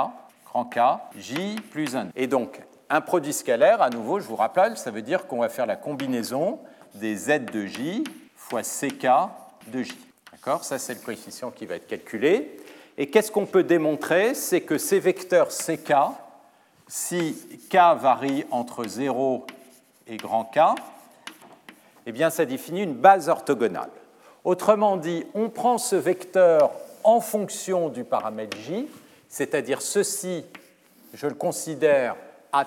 grand K, j plus 1. Et donc, un produit scalaire, à nouveau, je vous rappelle, ça veut dire qu'on va faire la combinaison des z de j fois ck de j. D'accord? Ça, c'est le coefficient qui va être calculé. Et qu'est-ce qu'on peut démontrer? C'est que ces vecteurs CK, si K varie entre 0 et grand K, eh bien, ça définit une base orthogonale. Autrement dit, on prend ce vecteur en fonction du paramètre J, c'est-à-dire ceci, je le considère à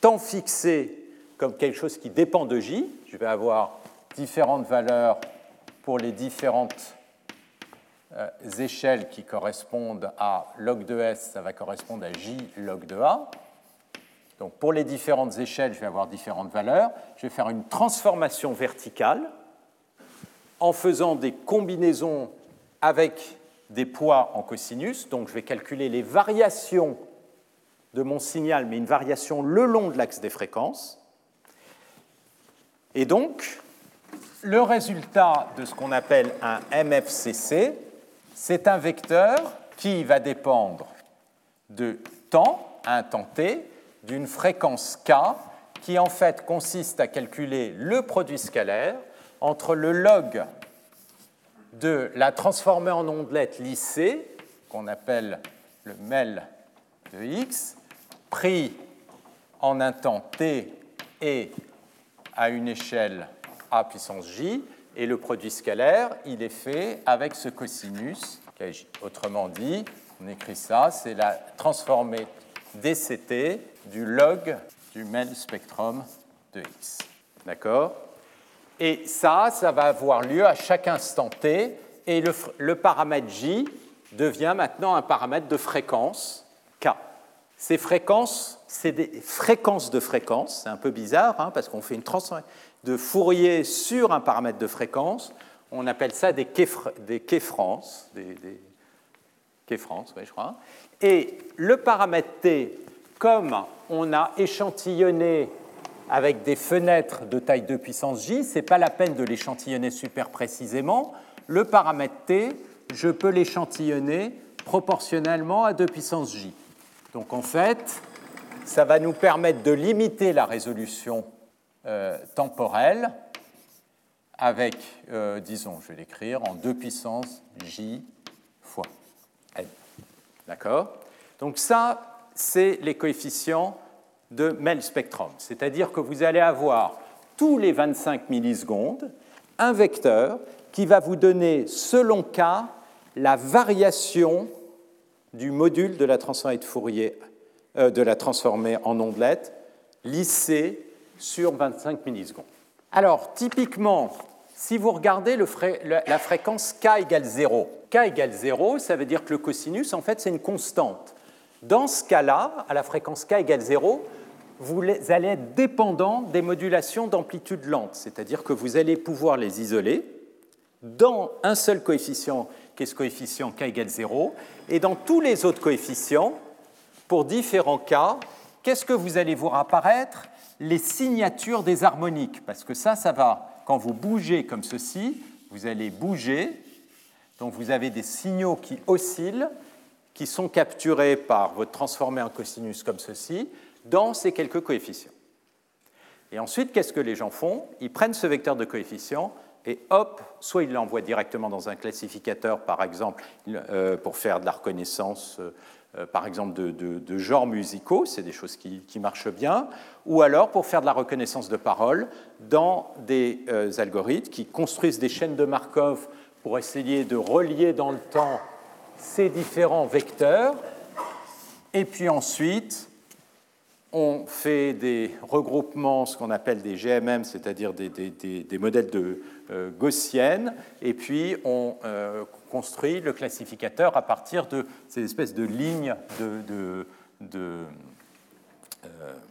temps fixé comme quelque chose qui dépend de J. Je vais avoir différentes valeurs pour les différentes euh, échelles qui correspondent à log de S, ça va correspondre à J log de A. Donc pour les différentes échelles, je vais avoir différentes valeurs. Je vais faire une transformation verticale en faisant des combinaisons avec des poids en cosinus. Donc je vais calculer les variations de mon signal, mais une variation le long de l'axe des fréquences. Et donc, le résultat de ce qu'on appelle un MFCC, c'est un vecteur qui va dépendre de temps, un temps t, d'une fréquence k, qui en fait consiste à calculer le produit scalaire entre le log de la transformée en ondelette lissée, qu'on appelle le MEL de x, pris en un temps t et à une échelle a puissance j, et le produit scalaire, il est fait avec ce cosinus. Autrement dit, on écrit ça, c'est la transformée dct du log du même spectrum de x. D'accord? Et ça, ça va avoir lieu à chaque instant t, et le, paramètre j devient maintenant un paramètre de fréquence k. Ces fréquences, c'est des fréquences de fréquence, c'est un peu bizarre, hein, parce qu'on fait une transformée de Fourier sur un paramètre de fréquence. On appelle ça des quefrances, des, des je crois. Et le paramètre t, comme on a échantillonné avec des fenêtres de taille 2 puissance j, ce n'est pas la peine de l'échantillonner super précisément. Le paramètre t, je peux l'échantillonner proportionnellement à 2 puissance j. Donc en fait, ça va nous permettre de limiter la résolution euh, temporelle avec, euh, disons, je vais l'écrire en 2 puissance j fois n. D'accord? Donc ça, c'est les coefficients de Mel spectrum. C'est-à-dire que vous allez avoir tous les 25 millisecondes un vecteur qui va vous donner, selon k, la variation du module de la transformée de Fourier, euh, de la transformée en ondelette lissée sur 25 millisecondes. Alors, typiquement, si vous regardez la fréquence k égale 0, k égale 0, ça veut dire que le cosinus, en fait, c'est une constante. Dans ce cas-là, à la fréquence k égale 0, vous allez être dépendant des modulations d'amplitude lente, c'est-à-dire que vous allez pouvoir les isoler dans un seul coefficient, qui est ce coefficient k égale 0, et dans tous les autres coefficients, pour différents cas, qu'est-ce que vous allez voir apparaître? Les signatures des harmoniques, parce que ça, ça va, quand vous bougez comme ceci, vous allez bouger, donc vous avez des signaux qui oscillent, qui sont capturés par votre transformé en cosinus comme ceci, dans ces quelques coefficients. Et ensuite, qu'est-ce que les gens font? Ils prennent ce vecteur de coefficients et hop, soit ils l'envoient directement dans un classificateur, par exemple, euh, pour faire de la reconnaissance, euh, par exemple, de, genres musicaux, c'est des choses qui, marchent bien, ou alors pour faire de la reconnaissance de paroles dans des euh, algorithmes qui construisent des chaînes de Markov pour essayer de relier dans le temps ces différents vecteurs. Et puis ensuite, on fait des regroupements, ce qu'on appelle des GMM, c'est-à-dire des, modèles de euh, et puis on euh, construit le classificateur à partir de ces espèces de lignes de, euh,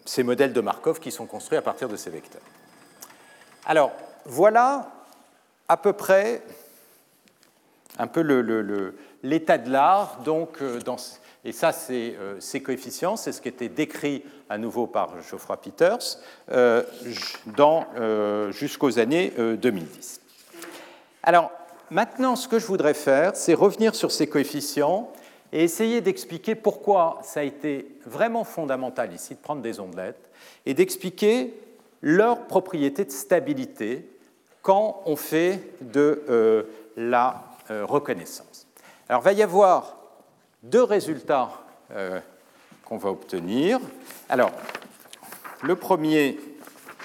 ces modèles de Markov qui sont construits à partir de ces vecteurs. Alors, voilà à peu près un peu l'état de l'art, donc, dans, et ça, c'est euh, ces coefficients, c'est ce qui était décrit à nouveau par Geoffroy Peters euh, euh, jusqu'aux années 2010. Alors, maintenant, ce que je voudrais faire, c'est revenir sur ces coefficients et essayer d'expliquer pourquoi ça a été vraiment fondamental ici de prendre des ondelettes et d'expliquer leurs propriétés de stabilité quand on fait de la reconnaissance. Alors, il va y avoir deux résultats euh, qu'on va obtenir. Alors, le premier,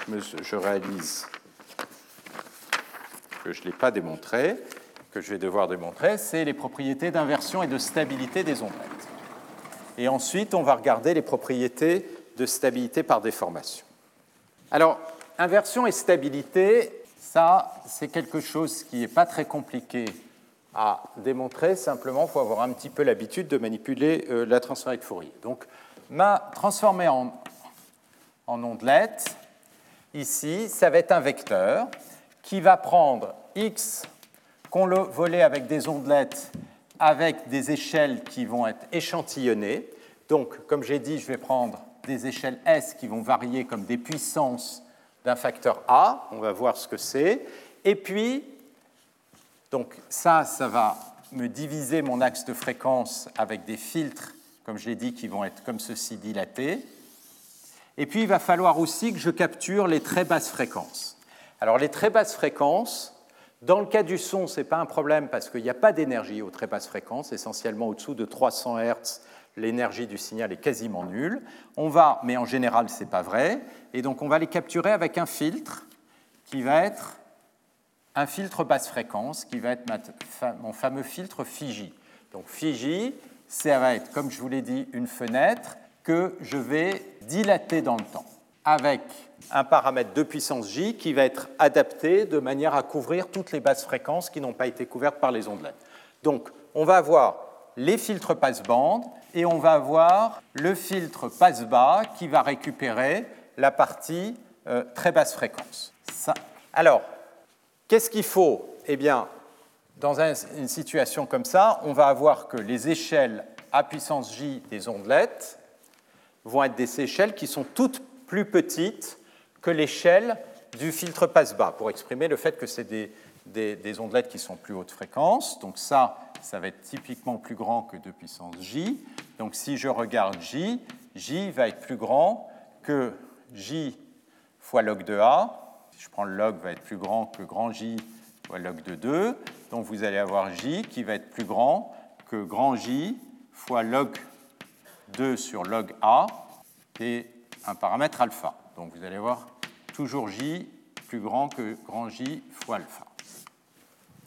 je réalise que je ne l'ai pas démontré, que je vais devoir démontrer, c'est les propriétés d'inversion et de stabilité des ondelettes. Et ensuite, on va regarder les propriétés de stabilité par déformation. Alors, inversion et stabilité, ça, c'est quelque chose qui n'est pas très compliqué à démontrer, simplement, il faut avoir un petit peu l'habitude de manipuler euh, la transformée de Fourier. Donc, ma transformée en, en ondelette, ici, ça va être un vecteur qui va prendre x qu'on volé avec des ondelettes avec des échelles qui vont être échantillonnées. Donc, comme j'ai dit, je vais prendre des échelles S qui vont varier comme des puissances d'un facteur A. On va voir ce que c'est. Et puis, donc ça, ça va me diviser mon axe de fréquence avec des filtres, comme je l'ai dit, qui vont être comme ceci dilatés. Et puis il va falloir aussi que je capture les très basses fréquences. Alors les très basses fréquences, dans le cas du son, ce n'est pas un problème parce qu'il n'y a pas d'énergie aux très basses fréquences, essentiellement au-dessous de 300 Hz, l'énergie du signal est quasiment nulle. On va, mais en général, ce n'est pas vrai, et donc on va les capturer avec un filtre qui va être un filtre basse fréquence qui va être mon fameux filtre Fiji. Donc Fiji, ça va être, comme je vous l'ai dit, une fenêtre que je vais dilater dans le temps avec un paramètre de puissance J qui va être adapté de manière à couvrir toutes les basses fréquences qui n'ont pas été couvertes par les ondelettes. Donc, on va avoir les filtres passe-bande et on va avoir le filtre passe-bas qui va récupérer la partie euh, très basse fréquence. Alors, Qu'est-ce qu'il faut? Eh bien, dans une situation comme ça, on va avoir que les échelles à puissance J des ondelettes vont être des échelles qui sont toutes plus petites que l'échelle du filtre passe-bas, pour exprimer le fait que c'est des, des, ondelettes qui sont plus haute fréquence. Donc ça, ça va être typiquement plus grand que 2 puissance J. Donc si je regarde J, J va être plus grand que J fois log de A, je prends le log, va être plus grand que grand J fois log de 2. Donc vous allez avoir J qui va être plus grand que grand J fois log 2 sur log A et un paramètre alpha. Donc vous allez avoir toujours J plus grand que grand J fois alpha.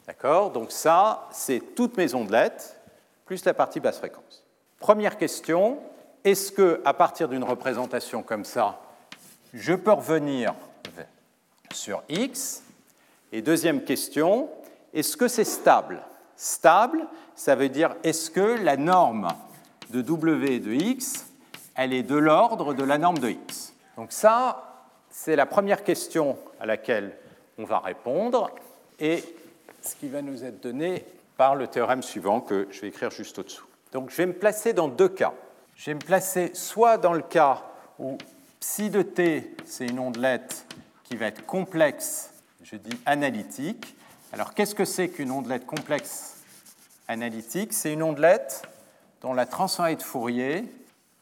D'accord? Donc ça, c'est toutes mes ondelettes plus la partie basse fréquence. Première question, est-ce que à partir d'une représentation comme ça, je peux revenir sur x. Et deuxième question, est-ce que c'est stable? Stable, ça veut dire est-ce que la norme de w de x, elle est de l'ordre de la norme de x? Donc ça, c'est la première question à laquelle on va répondre et ce qui va nous être donné par le théorème suivant que je vais écrire juste au-dessous. Donc je vais me placer dans deux cas. je vais me placer soit dans le cas où psi de t, c'est une ondelette qui va être complexe, je dis analytique. Alors qu'est-ce que c'est qu'une ondelette complexe analytique? C'est une ondelette dont la transformée de Fourier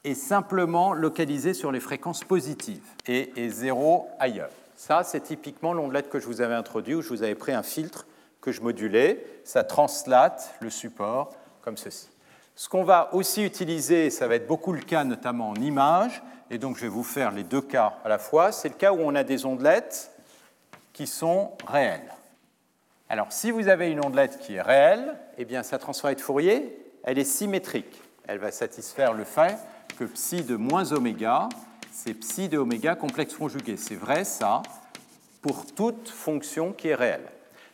est simplement localisée sur les fréquences positives et est zéro ailleurs. Ça, c'est typiquement l'ondelette que je vous avais introduit, où je vous avais pris un filtre que je modulais. Ça translate le support comme ceci. Ce qu'on va aussi utiliser, ça va être beaucoup le cas notamment en image, et donc je vais vous faire les deux cas à la fois, c'est le cas où on a des ondelettes qui sont réelles. Alors si vous avez une ondelette qui est réelle, eh bien sa transformée de Fourier, elle est symétrique. Elle va satisfaire le fait que psi de moins oméga, c'est psi de oméga complexe conjugué. C'est vrai ça pour toute fonction qui est réelle.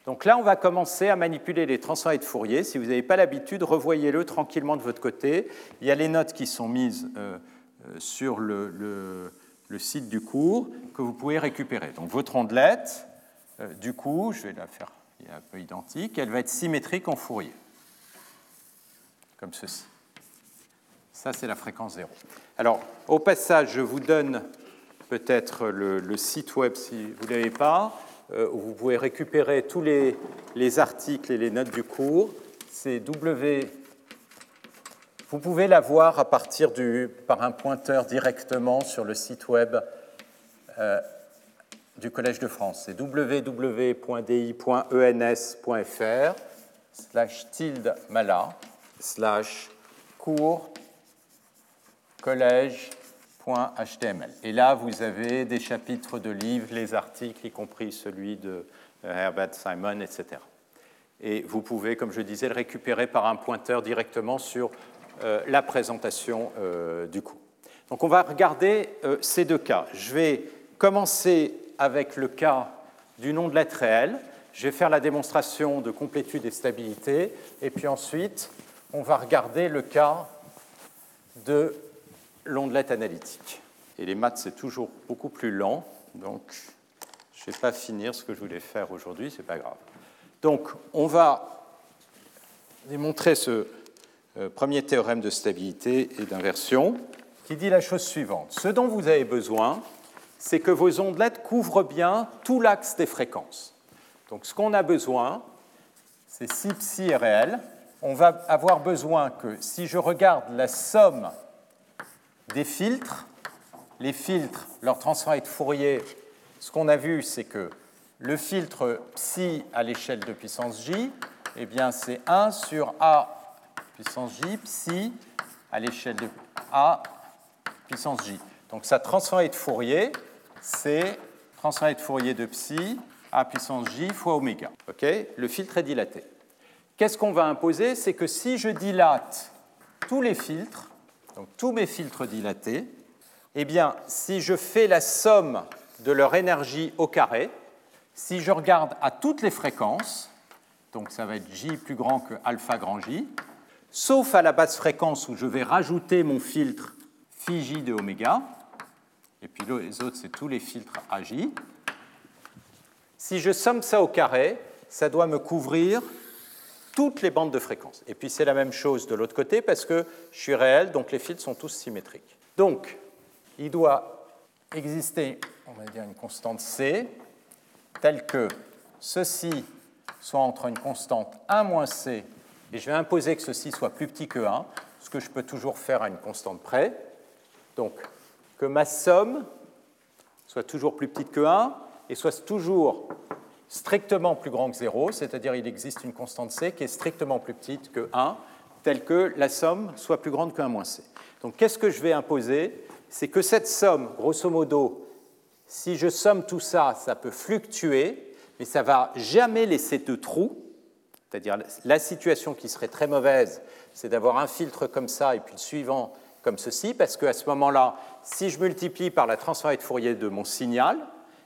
Donc là, on va commencer à manipuler les transformés de Fourier. Si vous n'avez pas l'habitude, revoyez-le tranquillement de votre côté. Il y a les notes qui sont mises euh, sur le, site du cours que vous pouvez récupérer. Donc votre ondelette, euh, du coup, je vais la faire un peu identique, elle va être symétrique en Fourier, comme ceci. Ça, c'est la fréquence zéro. Alors, au passage, je vous donne peut-être le, site web si vous ne l'avez pas, euh, où vous pouvez récupérer tous les, articles et les notes du cours. C'est W. Vous pouvez la voir à partir du, par un pointeur directement sur le site web euh, du Collège de France. C'est www.di.ens.fr slash tilde mala slash cours collège.html. Et là, vous avez des chapitres de livres, les articles, y compris celui de euh, Herbert Simon, etc. Et vous pouvez, comme je disais, le récupérer par un pointeur directement sur la présentation euh, du coup. Donc on va regarder ces deux cas. Je vais commencer avec le cas du nom de lettre réelle. Je vais faire la démonstration de complétude et stabilité. Et puis ensuite, on va regarder le cas de l'ondelette analytique. Et les maths, c'est toujours beaucoup plus lent, donc je ne vais pas finir ce que je voulais faire aujourd'hui, ce n'est pas grave. Donc, on va démontrer ce euh, premier théorème de stabilité et d'inversion qui dit la chose suivante. Ce dont vous avez besoin, c'est que vos ondelettes couvrent bien tout l'axe des fréquences. Donc, ce qu'on a besoin, c'est si psi est réel, on va avoir besoin que si je regarde la somme des filtres. Les filtres, leur transfert de Fourier, ce qu'on a vu, c'est que le filtre psi à l'échelle de puissance j, eh bien, c'est 1 sur a puissance j, psi à l'échelle de a puissance j. Donc sa transformée de Fourier, c'est transformée de Fourier de psi a puissance j fois oméga. Ok? Le filtre est dilaté. Qu'est-ce qu'on va imposer? C'est que si je dilate tous les filtres, donc tous mes filtres dilatés, eh bien, si je fais la somme de leur énergie au carré, si je regarde à toutes les fréquences, donc ça va être J plus grand que alpha grand J, sauf à la basse fréquence où je vais rajouter mon filtre phi J de oméga, et puis les autres, c'est tous les filtres AJ. Si je somme ça au carré, ça doit me couvrir toutes les bandes de fréquences. Et puis c'est la même chose de l'autre côté parce que je suis réel, donc les filtres sont tous symétriques. Donc, il doit exister, on va dire, une constante C, telle que ceci soit entre une constante 1 moins C, et je vais imposer que ceci soit plus petit que 1, ce que je peux toujours faire à une constante près. Donc, que ma somme soit toujours plus petite que 1 et soit toujours strictement plus grand que 0, c'est-à-dire il existe une constante c qui est strictement plus petite que 1, telle que la somme soit plus grande que 1 moins c. Donc qu'est-ce que je vais imposer? C'est que cette somme, grosso modo, si je somme tout ça, ça peut fluctuer, mais ça ne va jamais laisser de trou. C'est-à-dire la situation qui serait très mauvaise, c'est d'avoir un filtre comme ça et puis le suivant comme ceci, parce qu'à ce moment-là, si je multiplie par la transformée de Fourier de mon signal,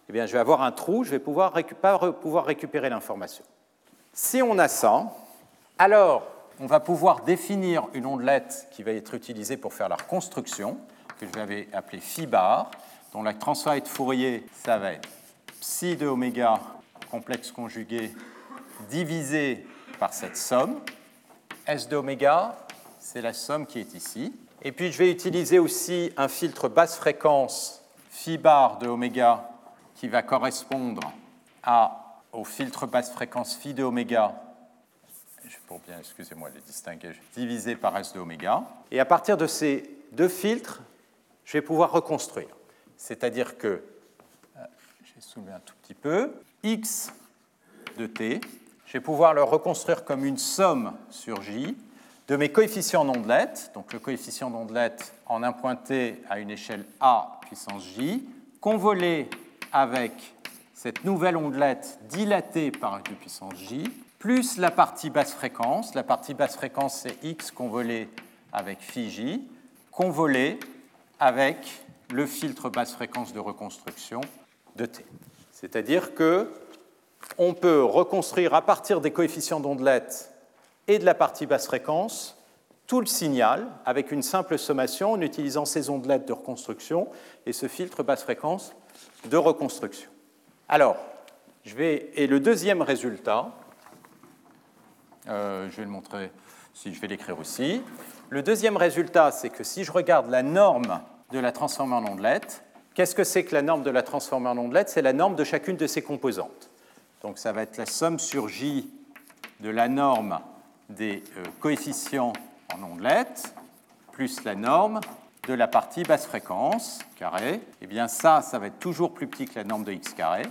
eh bien, je vais avoir un trou, je ne vais pouvoir pas pouvoir récupérer l'information. Si on a ça, alors on va pouvoir définir une ondelette qui va être utilisée pour faire la reconstruction, que je vais appeler phi bar, dont la transformée de Fourier, ça va être psi de oméga complexe conjugué divisé par cette somme. S de oméga, c'est la somme qui est ici. Et puis je vais utiliser aussi un filtre basse fréquence phi bar de oméga qui va correspondre à, au filtre basse fréquence phi de oméga pour bien, excusez-moi, les distinguer, divisé par S de oméga. Et à partir de ces deux filtres, je vais pouvoir reconstruire. C'est-à-dire que, euh, j'ai soulevé un tout petit peu, x de t, je vais pouvoir le reconstruire comme une somme sur j de mes coefficients d'ondelette, donc le coefficient d'ondelette en un point t à une échelle a puissance j, convolé avec cette nouvelle ondelette dilatée par une puissance j, plus la partie basse fréquence. La partie basse fréquence, c'est x convolé avec phi j, convolé avec le filtre basse fréquence de reconstruction de t. C'est-à-dire que on peut reconstruire à partir des coefficients d'ondelette et de la partie basse fréquence tout le signal avec une simple sommation en utilisant ces ondelettes de reconstruction et ce filtre basse fréquence de reconstruction. Alors, je vais, et le deuxième résultat, euh, je vais le montrer, si je vais l'écrire aussi. Le deuxième résultat, c'est que si je regarde la norme de la transformée en ondelette, qu'est-ce que c'est que la norme de la transformée en ondelette? C'est la norme de chacune de ses composantes. Donc ça va être la somme sur J de la norme des euh, coefficients en ondelette plus la norme de la partie basse fréquence carré. Eh bien ça, ça va être toujours plus petit que la norme de x carré.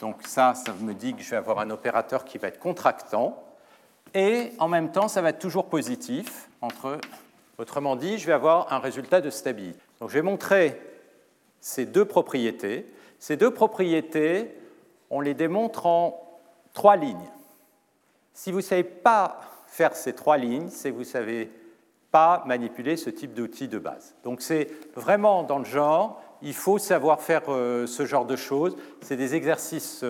Donc ça, ça me dit que je vais avoir un opérateur qui va être contractant. Et en même temps, ça va être toujours positif. Autrement dit, je vais avoir un résultat de stabilité. Donc je vais montrer ces deux propriétés. Ces deux propriétés, on les démontre en trois lignes. Si vous ne savez pas faire ces trois lignes, c'est que vous ne savez pas manipuler ce type d'outil de base. Donc c'est vraiment dans le genre, il faut savoir faire euh, ce genre de choses. C'est des exercices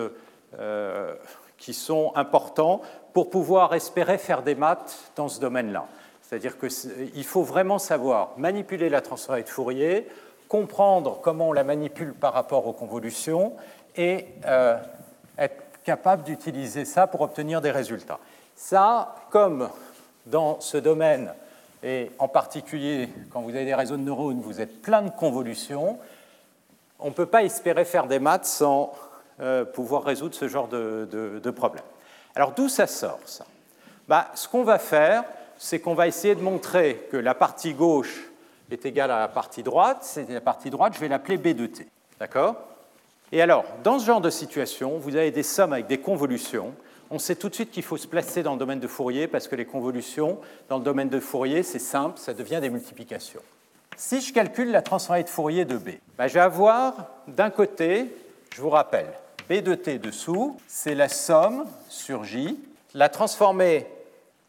euh, qui sont importants pour pouvoir espérer faire des maths dans ce domaine-là. C'est-à-dire qu'il faut vraiment savoir manipuler la transformée de Fourier, comprendre comment on la manipule par rapport aux convolutions et euh, être capable d'utiliser ça pour obtenir des résultats. Ça, comme dans ce domaine, et en particulier quand vous avez des réseaux de neurones, vous êtes plein de convolutions, on ne peut pas espérer faire des maths sans euh, pouvoir résoudre ce genre de, de problème. Alors d'où ça sort ça? Bah, Ce qu'on va faire, c'est qu'on va essayer de montrer que la partie gauche est égale à la partie droite. C'est la partie droite, je vais l'appeler B de t. D'accord? Et alors, dans ce genre de situation, vous avez des sommes avec des convolutions. On sait tout de suite qu'il faut se placer dans le domaine de Fourier parce que les convolutions, dans le domaine de Fourier, c'est simple, ça devient des multiplications. Si je calcule la transformée de Fourier de B, bah, je vais avoir d'un côté, je vous rappelle, B de t dessous, c'est la somme sur J. La transformée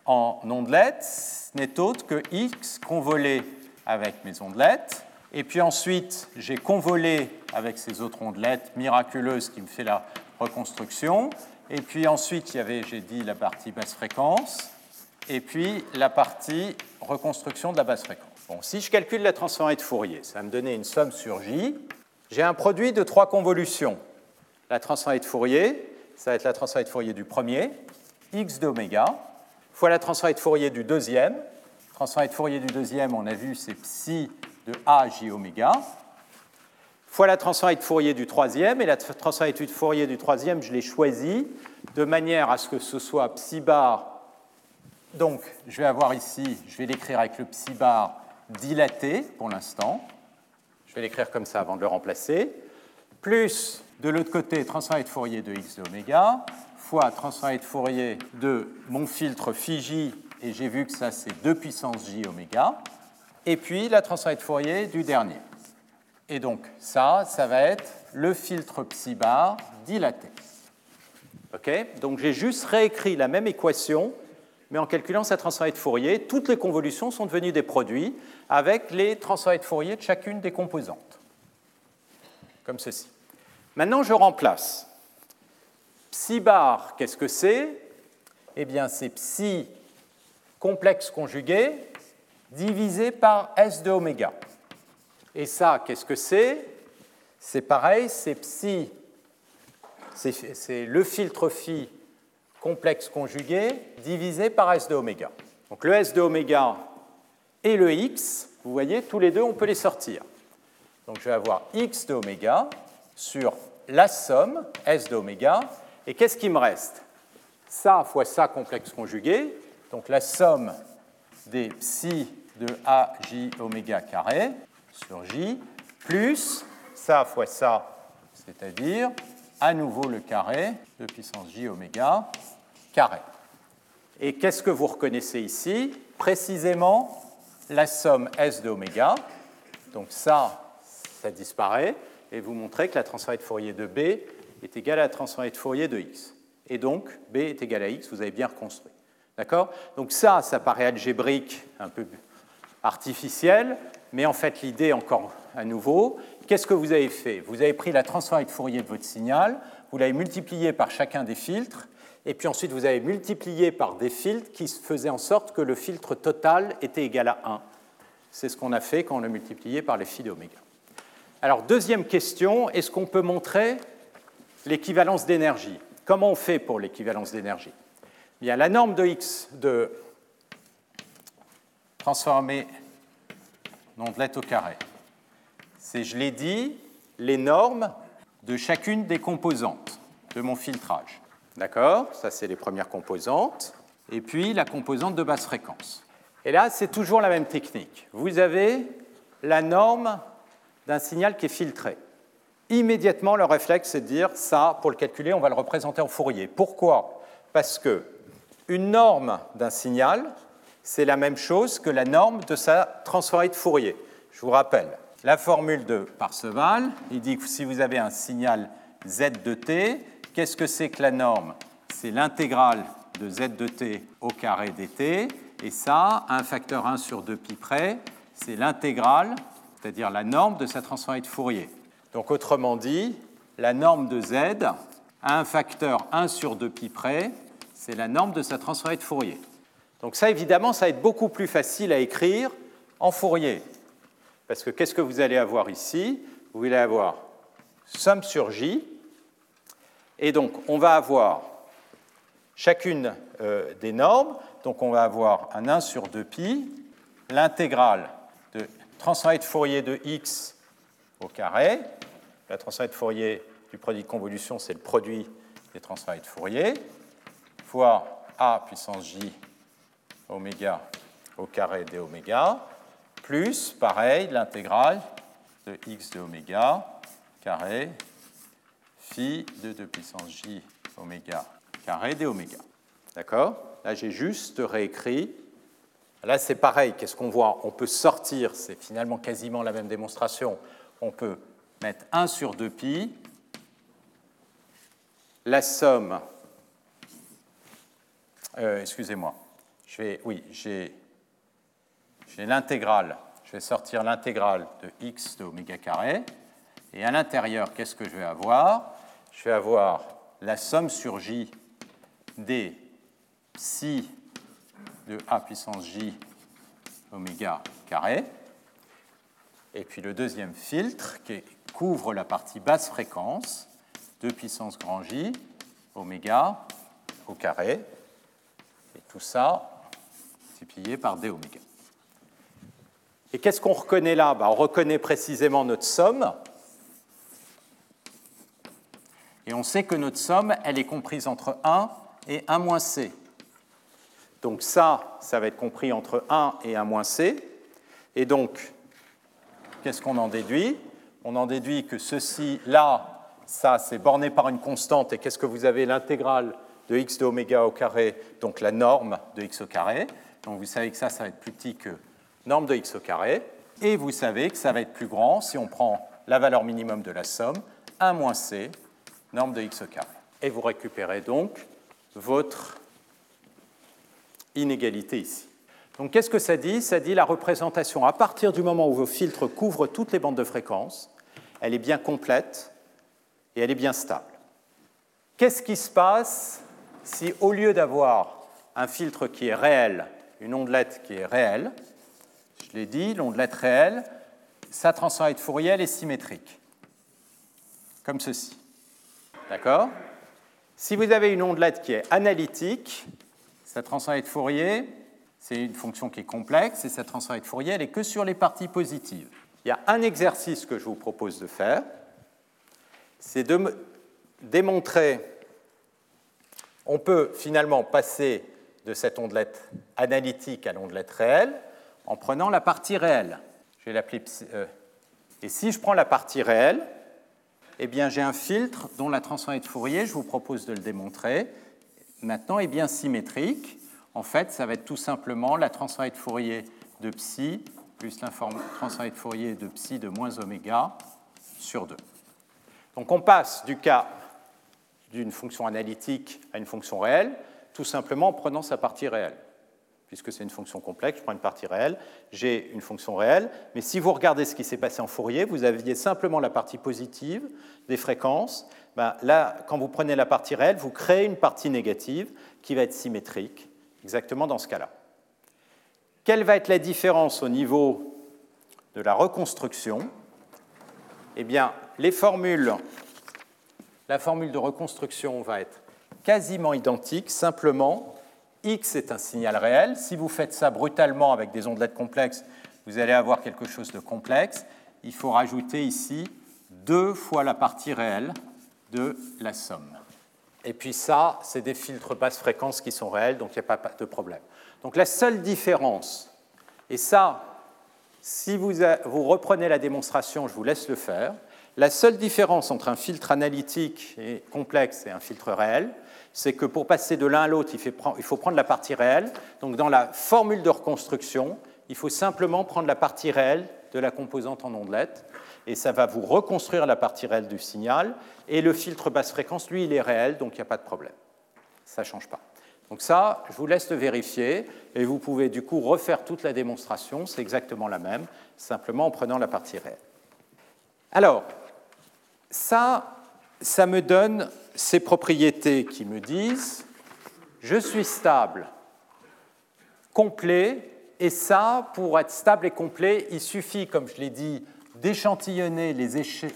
en ondelette n'est autre que x convolé avec mes ondelettes. Et puis ensuite, j'ai convolé avec ces autres ondelettes miraculeuses qui me fait la reconstruction. Et puis ensuite, il y avait, j'ai dit, la partie basse fréquence. Et puis la partie reconstruction de la basse fréquence. Bon, si je calcule la transformée de Fourier, ça va me donner une somme sur J. J'ai un produit de trois convolutions la transformée de Fourier, ça va être la transformée de Fourier du premier, x d'oméga, fois la transformée de Fourier du deuxième. Transformée de Fourier du deuxième, on a vu, c'est psi de a j oméga, fois la transformée de Fourier du troisième, et la transformée de Fourier du troisième, je l'ai choisie de manière à ce que ce soit psi bar. Donc, je vais avoir ici, je vais l'écrire avec le psi bar dilaté pour l'instant. Je vais l'écrire comme ça avant de le remplacer. Plus de l'autre côté, transformée de Fourier de x de oméga, fois transformée de Fourier de mon filtre phi et j'ai vu que ça c'est 2 puissance j oméga, et puis la transformée de Fourier du dernier. Et donc ça, ça va être le filtre psi bar dilaté. Ok? Donc j'ai juste réécrit la même équation, mais en calculant sa transformée de Fourier, toutes les convolutions sont devenues des produits avec les transformées de Fourier de chacune des composantes, comme ceci. Maintenant, je remplace. Psi bar, qu'est-ce que c'est? Eh bien, c'est psi complexe conjugué divisé par S de oméga. Et ça, qu'est-ce que c'est? C'est pareil, c'est psi, c'est le filtre phi complexe conjugué divisé par S de oméga. Donc le S de oméga et le X, vous voyez, tous les deux, on peut les sortir. Donc je vais avoir x de oméga sur la somme s de oméga. Et qu'est-ce qui me reste? Ça fois ça complexe conjugué, donc la somme des psi de aj oméga carré sur j, plus ça fois ça, c'est-à-dire à nouveau le carré de puissance j oméga carré. Et qu'est-ce que vous reconnaissez ici? Précisément la somme S de oméga. Donc ça, ça disparaît. Et vous montrez que la transformée de Fourier de B est égale à la transformée de Fourier de X. Et donc, B est égal à X, vous avez bien reconstruit. D'accord? Donc ça, ça paraît algébrique, un peu artificiel, mais en fait, l'idée, encore à nouveau, qu'est-ce que vous avez fait? Vous avez pris la transformée de Fourier de votre signal, vous l'avez multiplié par chacun des filtres, et puis ensuite vous avez multiplié par des filtres qui faisaient en sorte que le filtre total était égal à 1. C'est ce qu'on a fait quand on l'a multiplié par les phi d'oméga. Alors, deuxième question, est-ce qu'on peut montrer l'équivalence d'énergie? Comment on fait pour l'équivalence d'énergie? Bien, la norme de x de transformer ondelette au carré, c'est, je l'ai dit, les normes de chacune des composantes de mon filtrage. D'accord? Ça, c'est les premières composantes. Et puis la composante de basse fréquence. Et là, c'est toujours la même technique. Vous avez la norme d'un signal qui est filtré. Immédiatement, le réflexe, c'est de dire ça, pour le calculer, on va le représenter en Fourier. Pourquoi? Parce que une norme d'un signal, c'est la même chose que la norme de sa transformée de Fourier. Je vous rappelle, la formule de Parseval, il dit que si vous avez un signal z de t, Qu'est-ce que c'est que la norme? C'est l'intégrale de z de t au carré dt. Et ça, un facteur 1 sur 2 pi près, c'est l'intégrale, c'est-à-dire la norme de sa transformée de Fourier. Donc autrement dit, la norme de z à un facteur 1 sur 2 pi près, c'est la norme de sa transformée de Fourier. Donc ça, évidemment, ça va être beaucoup plus facile à écrire en Fourier. Parce que qu'est-ce que vous allez avoir ici? Vous allez avoir somme sur j, et donc, on va avoir chacune euh, des normes. Donc, on va avoir un 1 sur 2pi, l'intégrale de transformée de Fourier de x au carré. La transformée de Fourier du produit de convolution, c'est le produit des transformées de Fourier, fois a puissance j oméga au carré d oméga, plus, pareil, l'intégrale de x de oméga carré phi de 2 puissance j oméga carré d oméga. D'accord? Là, j'ai juste réécrit. Là, c'est pareil. Qu'est-ce qu'on voit? On peut sortir, c'est finalement quasiment la même démonstration. On peut mettre 1 sur 2 pi, la somme. Euh, excusez-moi. Je vais, oui, j'ai l'intégrale. Je vais sortir l'intégrale de x de oméga carré. Et à l'intérieur, qu'est-ce que je vais avoir? Je vais avoir la somme sur j des psi de a puissance j oméga carré. Et puis le deuxième filtre qui couvre la partie basse fréquence, 2 puissance grand j oméga au carré. Et tout ça multiplié par d oméga. Et qu'est-ce qu'on reconnaît là? Ben, On reconnaît précisément notre somme et on sait que notre somme, elle est comprise entre 1 et 1 moins c. Donc ça, ça va être compris entre 1 et 1 moins c. Et donc, qu'est-ce qu'on en déduit? On en déduit que ceci, là, ça, c'est borné par une constante. Et qu'est-ce que vous avez? L'intégrale de x de oméga au carré, donc la norme de x au carré. Donc vous savez que ça, ça va être plus petit que norme de x au carré. Et vous savez que ça va être plus grand si on prend la valeur minimum de la somme, 1 moins c, norme de x au carré. Et vous récupérez donc votre inégalité ici. Donc qu'est-ce que ça dit? Ça dit la représentation à partir du moment où vos filtres couvrent toutes les bandes de fréquence, elle est bien complète et elle est bien stable. Qu'est-ce qui se passe si au lieu d'avoir un filtre qui est réel, une ondelette qui est réelle, je l'ai dit, l'ondelette réelle, sa transformée de Fourier est symétrique, comme ceci. D'accord? Si vous avez une ondelette qui est analytique, sa transformée de Fourier, c'est une fonction qui est complexe, et sa transformée de Fourier, elle est que sur les parties positives. Il y a un exercice que je vous propose de faire, c'est de démontrer, on peut finalement passer de cette ondelette analytique à l'ondelette réelle en prenant la partie réelle. Je vais l'appeler euh, et si je prends la partie réelle, eh bien j'ai un filtre dont la transformée de Fourier, je vous propose de le démontrer, maintenant est bien symétrique. En fait, ça va être tout simplement la transformée de Fourier de psi plus la transformée de Fourier de psi de moins oméga sur 2. Donc on passe du cas d'une fonction analytique à une fonction réelle, tout simplement en prenant sa partie réelle puisque c'est une fonction complexe, je prends une partie réelle, j'ai une fonction réelle, mais si vous regardez ce qui s'est passé en Fourier, vous aviez simplement la partie positive des fréquences. Ben là, quand vous prenez la partie réelle, vous créez une partie négative qui va être symétrique, exactement dans ce cas-là. Quelle va être la différence au niveau de la reconstruction? Eh bien, les formules, la formule de reconstruction va être quasiment identique, simplement X est un signal réel. Si vous faites ça brutalement avec des ondelettes complexes, vous allez avoir quelque chose de complexe. Il faut rajouter ici deux fois la partie réelle de la somme. Et puis ça, c'est des filtres basse fréquence qui sont réels, donc il n'y a pas de problème. Donc la seule différence, et ça, si vous, vous reprenez la démonstration, je vous laisse le faire, la seule différence entre un filtre analytique et complexe et un filtre réel, c'est que pour passer de l'un à l'autre, il faut prendre la partie réelle. Donc dans la formule de reconstruction, il faut simplement prendre la partie réelle de la composante en ondelette, et ça va vous reconstruire la partie réelle du signal. Et le filtre basse fréquence, lui, il est réel, donc il n'y a pas de problème. Ça ne change pas. Donc ça, je vous laisse le vérifier, et vous pouvez du coup refaire toute la démonstration, c'est exactement la même, simplement en prenant la partie réelle. Alors, ça, ça me donne ces propriétés qui me disent je suis stable, complet, et ça, pour être stable et complet, il suffit, comme je l'ai dit, d'échantillonner les échelles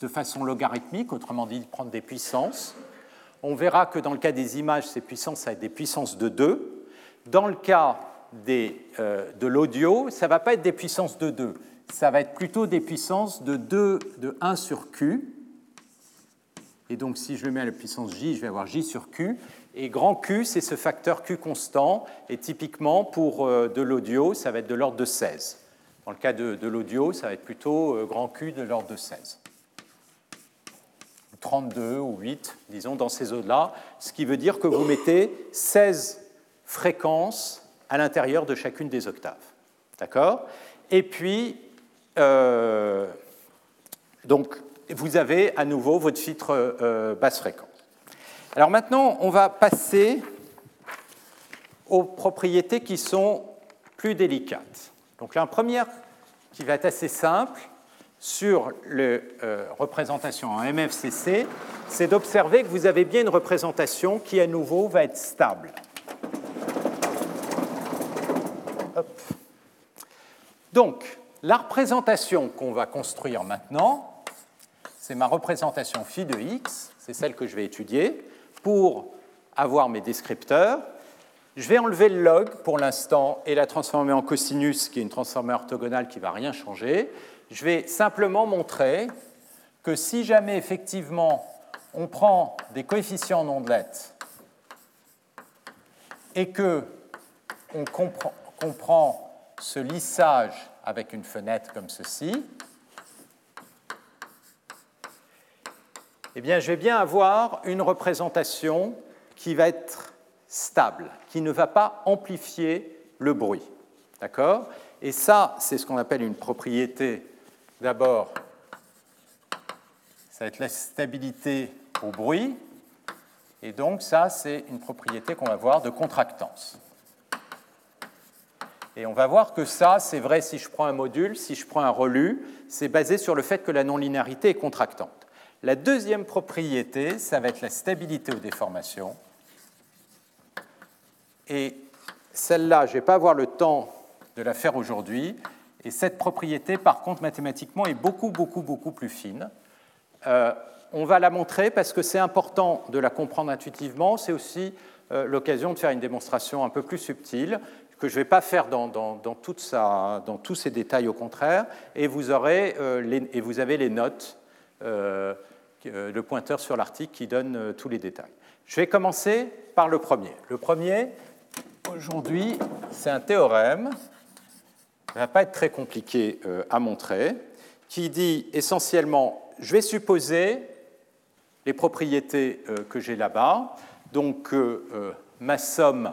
de façon logarithmique, autrement dit, de prendre des puissances. On verra que dans le cas des images, ces puissances, ça va être des puissances de 2. Dans le cas euh, de l'audio, ça ne va pas être des puissances de 2, ça va être plutôt des puissances de 2, de 1 sur Q, et donc, si je le mets à la puissance j, je vais avoir j sur q. Et grand Q, c'est ce facteur Q constant. Et typiquement, pour euh, de l'audio, ça va être de l'ordre de 16. Dans le cas de, l'audio, ça va être plutôt euh, grand Q de l'ordre de 16. 32 ou 8, disons, dans ces eaux-là, ce qui veut dire que vous mettez 16 fréquences à l'intérieur de chacune des octaves. D'accord? Et puis, donc, vous avez à nouveau votre filtre euh, basse fréquence. Alors maintenant, on va passer aux propriétés qui sont plus délicates. Donc la première qui va être assez simple sur la euh, représentation en MFCC, c'est d'observer que vous avez bien une représentation qui à nouveau va être stable. Donc, la représentation qu'on va construire maintenant, c'est ma représentation phi de x, c'est celle que je vais étudier, pour avoir mes descripteurs. Je vais enlever le log pour l'instant et la transformer en cosinus, qui est une transformée orthogonale qui ne va rien changer. Je vais simplement montrer que si jamais effectivement on prend des coefficients en ondelettes et que on comprend ce lissage avec une fenêtre comme ceci, eh bien, je vais bien avoir une représentation qui va être stable, qui ne va pas amplifier le bruit. D'accord? Et ça, c'est ce qu'on appelle une propriété. D'abord, ça va être la stabilité au bruit. Et donc, ça, c'est une propriété qu'on va voir de contractance. Et on va voir que ça, c'est vrai si je prends un module, si je prends un relu, c'est basé sur le fait que la non-linéarité est contractante. La deuxième propriété, ça va être la stabilité aux déformations. Et celle-là, je ne vais pas avoir le temps de la faire aujourd'hui. Et cette propriété, par contre, mathématiquement, est beaucoup, beaucoup, beaucoup plus fine. Euh, on va la montrer parce que c'est important de la comprendre intuitivement. C'est aussi euh, l'occasion de faire une démonstration un peu plus subtile. Que je ne vais pas faire dans, dans, toute dans, tous ces détails au contraire, et vous, aurez, les, et vous avez les notes, le pointeur sur l'article qui donne tous les détails. Je vais commencer par le premier. Le premier, aujourd'hui, c'est un théorème, ça ne va pas être très compliqué à montrer, qui dit essentiellement, je vais supposer les propriétés euh, que j'ai là-bas. Donc, euh, euh, ma somme,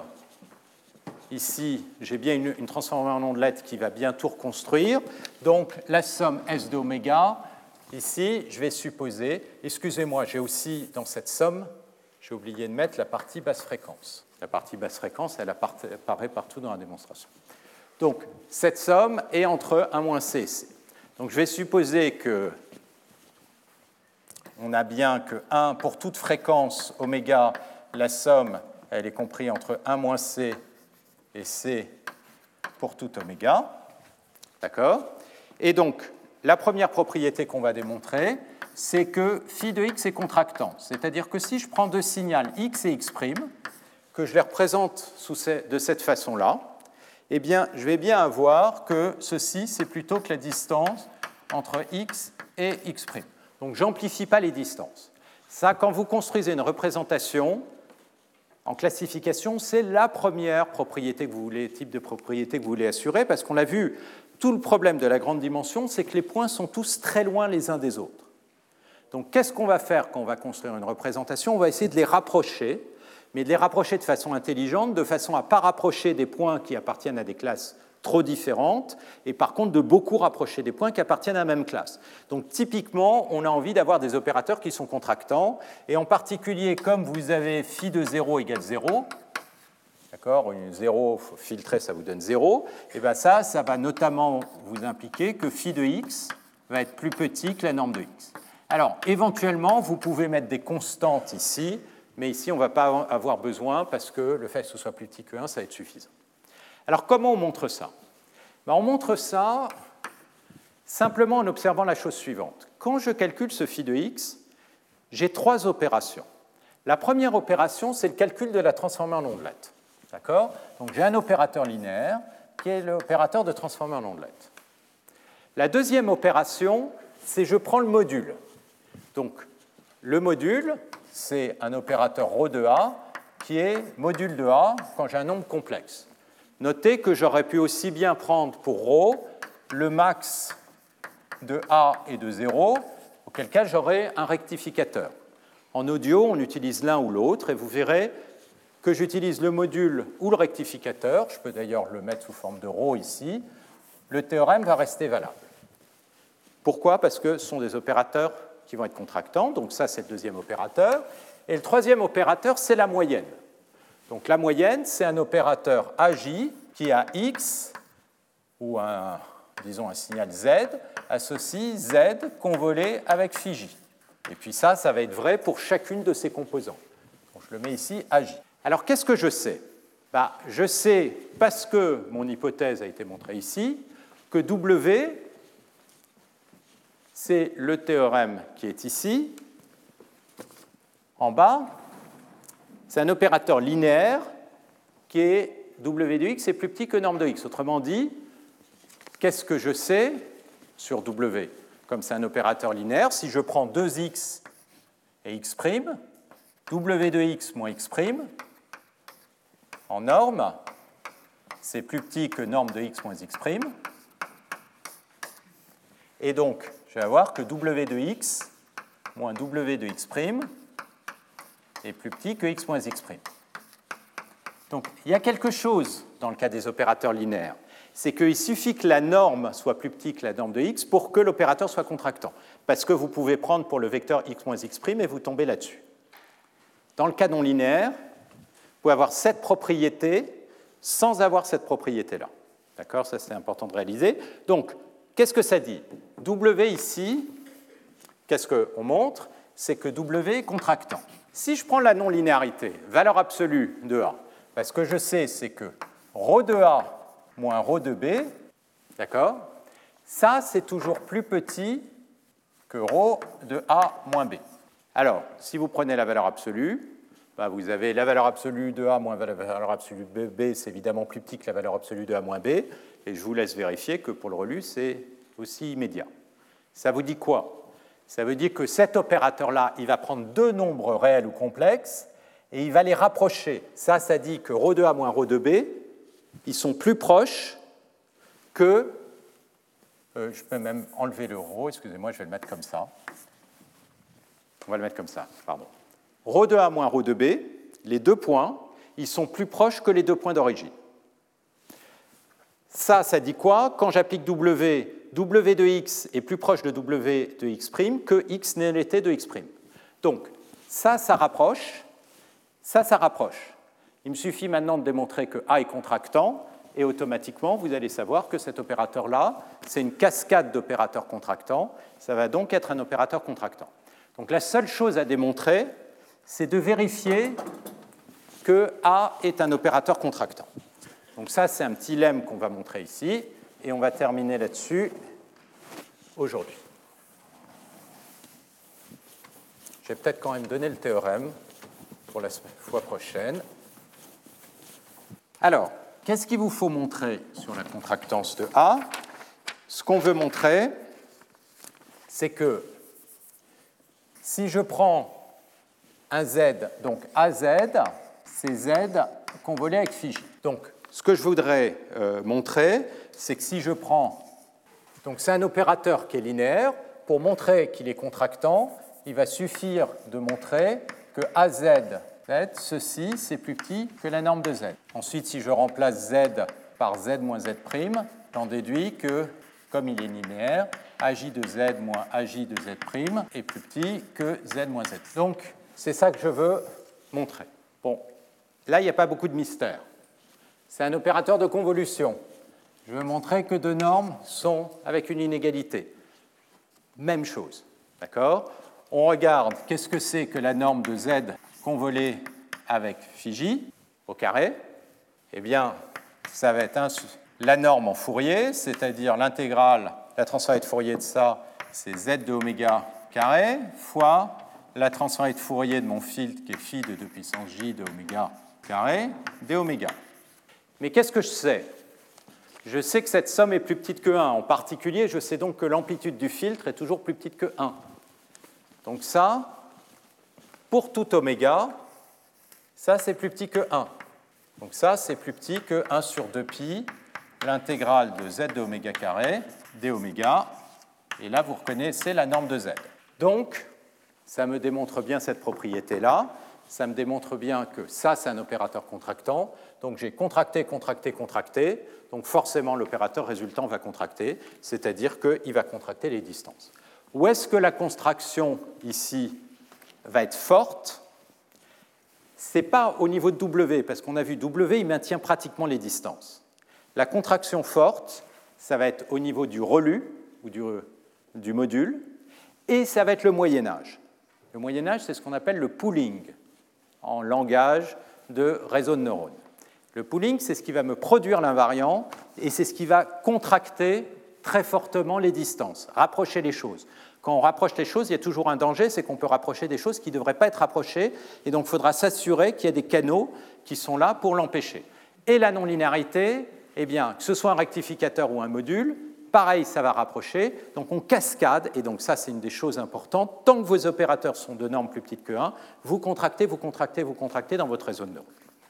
ici, j'ai bien une, une transformée en ondelette qui va bien tout reconstruire. Donc, la somme S d'oméga, ici, je vais supposer, excusez-moi, j'ai aussi dans cette somme, j'ai oublié de mettre la partie basse fréquence. La partie basse fréquence, elle apparaît partout dans la démonstration. Donc, cette somme est entre 1 moins C Donc, je vais supposer que on a bien que 1 pour toute fréquence oméga, la somme, elle est comprise entre 1 moins c et c pour tout oméga. D'accord? Et donc, la première propriété qu'on va démontrer, c'est que phi de x est contractant. C'est-à-dire que si je prends deux signaux x et x', que je les représente de cette façon-là, eh bien, je vais bien avoir que ceci, c'est plutôt que la distance entre x et x'. Donc j'amplifie pas les distances. Ça, quand vous construisez une représentation en classification, c'est la première propriété que vous voulez, type de propriété que vous voulez assurer, parce qu'on l'a vu, tout le problème de la grande dimension, c'est que les points sont tous très loin les uns des autres. Donc qu'est-ce qu'on va faire quand on va construire une représentation? On va essayer de les rapprocher, mais de les rapprocher de façon intelligente, de façon à ne pas rapprocher des points qui appartiennent à des classes trop différentes, et par contre de beaucoup rapprocher des points qui appartiennent à la même classe. Donc typiquement, on a envie d'avoir des opérateurs qui sont contractants, et en particulier, comme vous avez phi de 0 égale 0, d'accord, 0 filtré, ça vous donne 0, et bien ça, ça va notamment vous impliquer que phi de x va être plus petit que la norme de x. Alors, éventuellement, vous pouvez mettre des constantes ici, mais ici, on ne va pas avoir besoin parce que le fait que ce soit plus petit que 1, ça va être suffisant. Alors comment on montre ça? Ben, On montre ça simplement en observant la chose suivante. Quand je calcule ce phi de x, j'ai trois opérations. La première opération, c'est le calcul de la transformée en ondelette. D'accord? Donc j'ai un opérateur linéaire qui est l'opérateur de transformée en ondelette. La deuxième opération, c'est je prends le module. Donc le module, c'est un opérateur ρ de A qui est module de A quand j'ai un nombre complexe. Notez que j'aurais pu aussi bien prendre pour ρ le max de A et de 0, auquel cas j'aurais un rectificateur. En audio, on utilise l'un ou l'autre, et vous verrez que j'utilise le module ou le rectificateur, je peux d'ailleurs le mettre sous forme de ρ ici, le théorème va rester valable. Pourquoi? Parce que ce sont des opérateurs qui vont être contractants, donc ça c'est le deuxième opérateur, et le troisième opérateur c'est la moyenne. Donc la moyenne, c'est un opérateur AJ qui a X, ou un, disons un signal Z, associe Z convolé avec phi J. Et puis ça, ça va être vrai pour chacune de ces composants. Je le mets ici AJ. Alors qu'est-ce que je sais? Bah, Je sais, parce que mon hypothèse a été montrée ici, que W, c'est le théorème qui est ici, en bas, c'est un opérateur linéaire qui est W de x est plus petit que norme de x. Autrement dit, qu'est-ce que je sais sur W? Comme c'est un opérateur linéaire, si je prends 2x et x', W de x moins x' en norme, c'est plus petit que norme de x moins x'. Et donc, je vais avoir que W de x moins W de x' est plus petit que x moins x'. Donc il y a quelque chose dans le cas des opérateurs linéaires, c'est qu'il suffit que la norme soit plus petite que la norme de x pour que l'opérateur soit contractant, parce que vous pouvez prendre pour le vecteur x moins x' et vous tombez là-dessus. Dans le cas non linéaire, vous pouvez avoir cette propriété sans avoir cette propriété-là. D'accord? Ça, c'est important de réaliser. Donc, qu'est-ce que ça dit? W ici, qu'est-ce qu'on montre? C'est que W est contractant. Si je prends la non-linéarité, valeur absolue de A, ben, ce que je sais, c'est que ρ de A moins ρ de B, d'accord Ça, c'est toujours plus petit que ρ de A moins B. Alors, si vous prenez la valeur absolue, bah, vous avez la valeur absolue de A moins la valeur absolue de B. c'est évidemment plus petit que la valeur absolue de A moins B. Et je vous laisse vérifier que pour le relu, c'est aussi immédiat. Ça vous dit quoi Ça veut dire que cet opérateur-là, il va prendre deux nombres réels ou complexes et il va les rapprocher. Ça, ça dit que ρ de A moins ρ de B, ils sont plus proches que... Euh, je peux même enlever le ρ, excusez-moi, je vais le mettre comme ça. On va le mettre comme ça, pardon ρ de A moins ρ de B, les deux points, ils sont plus proches que les deux points d'origine. Ça, ça dit quoi Quand j'applique W, W de x est plus proche de W de x' que x l'été de x'. Donc, ça, ça rapproche. Ça, ça rapproche. Il me suffit maintenant de démontrer que A est contractant, et automatiquement, vous allez savoir que cet opérateur-là, c'est une cascade d'opérateurs contractants. Ça va donc être un opérateur contractant. Donc la seule chose à démontrer, c'est de vérifier que A est un opérateur contractant. Donc ça, c'est un petit lemme qu'on va montrer ici, et on va terminer là-dessus aujourd'hui. Je vais peut-être quand même donner le théorème pour la fois prochaine. Alors, qu'est-ce qu'il vous faut montrer sur la contractance de A? Ce qu'on veut montrer, c'est que si je prends un Z, donc AZ, c'est Z convolé avec phi. Donc, ce que je voudrais euh, montrer, c'est que si je prends. Donc, c'est un opérateur qui est linéaire. Pour montrer qu'il est contractant, il va suffire de montrer que AZ, Z, ceci, c'est plus petit que la norme de Z. Ensuite, si je remplace Z par Z moins Z', j'en déduis que, comme il est linéaire, AJ de Z moins AJ de Z' est plus petit que Z moins Z. Donc, c'est ça que je veux montrer. Bon, là, il n'y a pas beaucoup de mystère. C'est un opérateur de convolution. Je veux montrer que deux normes sont avec une inégalité. Même chose. D'accord? On regarde qu'est-ce que c'est que la norme de z convolée avec phi au carré. Eh bien, ça va être la norme en Fourier, c'est-à-dire l'intégrale, la transformée de Fourier de ça, c'est z de oméga carré fois la transformée de Fourier de mon filtre qui est phi de 2 puissance j de oméga carré d oméga. Mais qu'est-ce que je sais? Je sais que cette somme est plus petite que 1. En particulier, je sais donc que l'amplitude du filtre est toujours plus petite que 1. Donc ça, pour tout oméga, ça c'est plus petit que 1. Donc ça c'est plus petit que 1 sur 2pi, l'intégrale de z de oméga carré, d oméga, et là vous reconnaissez la norme de z. Donc ça me démontre bien cette propriété-là. Ça me démontre bien que ça, c'est un opérateur contractant. Donc j'ai contracté, contracté, contracté. Donc forcément, l'opérateur résultant va contracter, c'est-à-dire qu'il va contracter les distances. Où est-ce que la contraction ici va être forte? Ce n'est pas au niveau de W, parce qu'on a vu W, il maintient pratiquement les distances. La contraction forte, ça va être au niveau du relu, ou du, du module, et ça va être le Moyen Âge. Le Moyen Âge, c'est ce qu'on appelle le pooling en langage de réseau de neurones. Le pooling, c'est ce qui va me produire l'invariant et c'est ce qui va contracter très fortement les distances, rapprocher les choses. Quand on rapproche les choses, il y a toujours un danger, c'est qu'on peut rapprocher des choses qui ne devraient pas être rapprochées, et donc il faudra s'assurer qu'il y a des canaux qui sont là pour l'empêcher. Et la non-linéarité, eh bien, que ce soit un rectificateur ou un module, Pareil, ça va rapprocher. Donc on cascade, et donc ça c'est une des choses importantes. Tant que vos opérateurs sont de normes plus petites que 1, vous contractez, vous contractez, vous contractez dans votre réseau de neurones.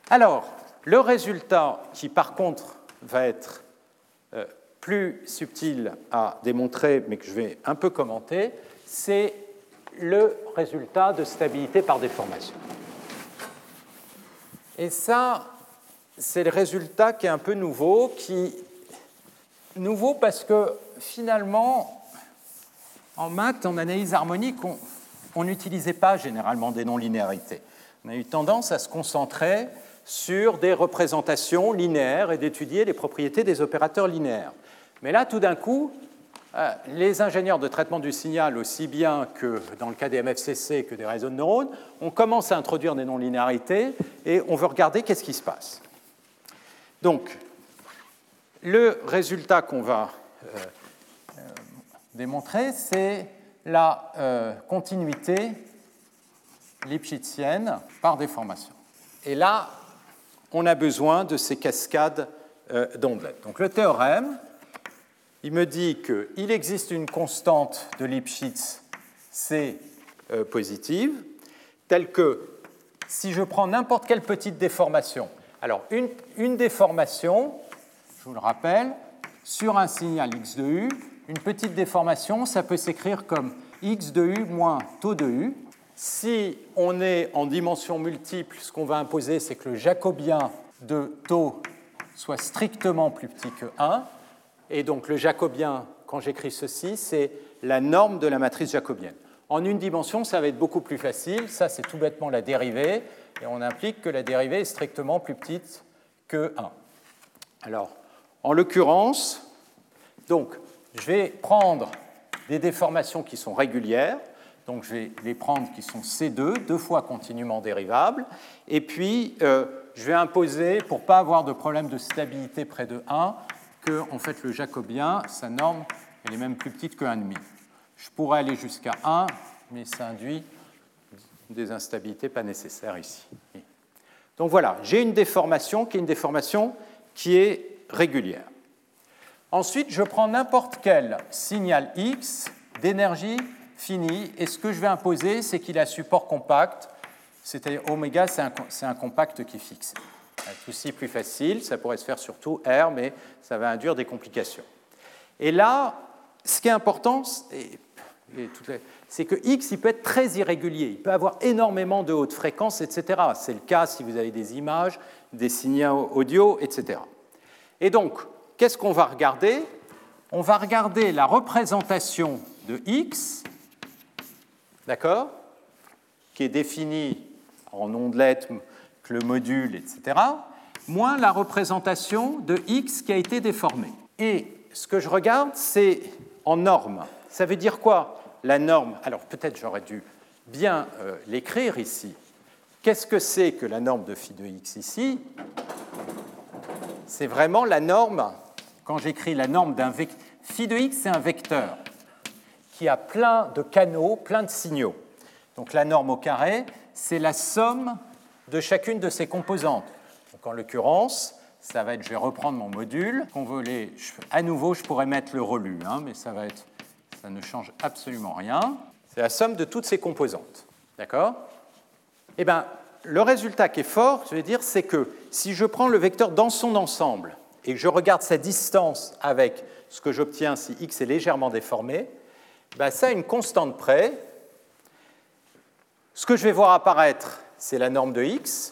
Alors, le résultat qui par contre va être euh, plus subtil à démontrer, mais que je vais un peu commenter, c'est le résultat de stabilité par déformation. Et ça, c'est le résultat qui est un peu nouveau, qui nouveau parce que finalement, en maths, en analyse harmonique, on n'utilisait pas généralement des non-linéarités. On a eu tendance à se concentrer sur des représentations linéaires et d'étudier les propriétés des opérateurs linéaires. Mais là, tout d'un coup, euh, les ingénieurs de traitement du signal, aussi bien que dans le cas des MFCC que des réseaux de neurones, on commence à introduire des non-linéarités et on veut regarder qu'est-ce qui se passe. Donc, le résultat qu'on va euh, euh, démontrer, c'est la euh, continuité lipschitzienne par déformation. Et là, on a besoin de ces cascades d'ondelettes. Donc le théorème, il me dit qu'il existe une constante de Lipschitz C positive, telle que si je prends n'importe quelle petite déformation, alors une, déformation, je vous le rappelle, sur un signal x de u, une petite déformation, ça peut s'écrire comme x de u moins taux de u. Si on est en dimension multiple, ce qu'on va imposer, c'est que le jacobien de taux soit strictement plus petit que 1. Et donc le jacobien, quand j'écris ceci, c'est la norme de la matrice jacobienne. En une dimension, ça va être beaucoup plus facile. Ça, c'est tout bêtement la dérivée. Et on implique que la dérivée est strictement plus petite que 1. Alors, en l'occurrence, donc, je vais prendre des déformations qui sont régulières. Donc, je vais les prendre qui sont C2, deux fois continuellement dérivables. Et puis, euh, je vais imposer, pour ne pas avoir de problème de stabilité près de 1, que en fait, le jacobien, sa norme, elle est même plus petite que 1,5. Je pourrais aller jusqu'à 1, mais ça induit des instabilités pas nécessaires ici. Donc voilà, j'ai une déformation qui est une déformation qui est régulière. Ensuite, je prends n'importe quel signal X d'énergie finie, et ce que je vais imposer, c'est qu'il a support compact, c'est-à-dire oméga, c'est un, compact qui fixe. Tout aussi plus facile, ça pourrait se faire surtout R, mais ça va induire des complications. Et là, ce qui est important, c'est que X, il peut être très irrégulier, il peut avoir énormément de hautes fréquences, etc. C'est le cas si vous avez des images, des signaux audio, etc. Et donc, qu'est-ce qu'on va regarder? On va regarder la représentation de X, d'accord Qui est définie en ondelettes, que le module, etc., moins la représentation de X qui a été déformée. Et ce que je regarde, c'est en norme. Ça veut dire quoi la norme? Alors peut-être j'aurais dû bien euh, l'écrire ici. Qu'est-ce que c'est que la norme de phi de x ici? C'est vraiment la norme, quand j'écris la norme d'un vecteur, phi de x c'est un vecteur qui a plein de canaux, plein de signaux. Donc la norme au carré, c'est la somme de chacune de ses composantes. Donc en l'occurrence, ça va être, je vais reprendre mon module. à nouveau, je pourrais mettre le relu, hein, mais ça va être ça ne change absolument rien. C'est la somme de toutes ces composantes. D'accord? Eh bien, le résultat qui est fort, je vais dire, c'est que si je prends le vecteur dans son ensemble et que je regarde sa distance avec ce que j'obtiens si x est légèrement déformé, ben ça a une constante près. Ce que je vais voir apparaître, c'est la norme de x,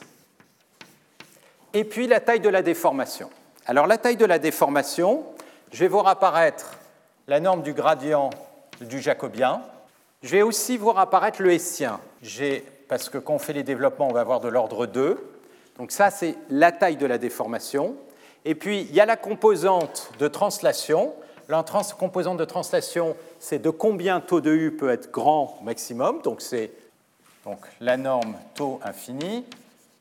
et puis la taille de la déformation. Alors la taille de la déformation, je vais voir apparaître la norme du gradient du jacobien. Je vais aussi voir apparaître le hessien. Parce que quand on fait les développements, on va avoir de l'ordre 2. Donc ça, c'est la taille de la déformation. Et puis, il y a la composante de translation. La composante de translation, c'est de combien taux de U peut être grand maximum. Donc, c'est donc, la norme taux infini.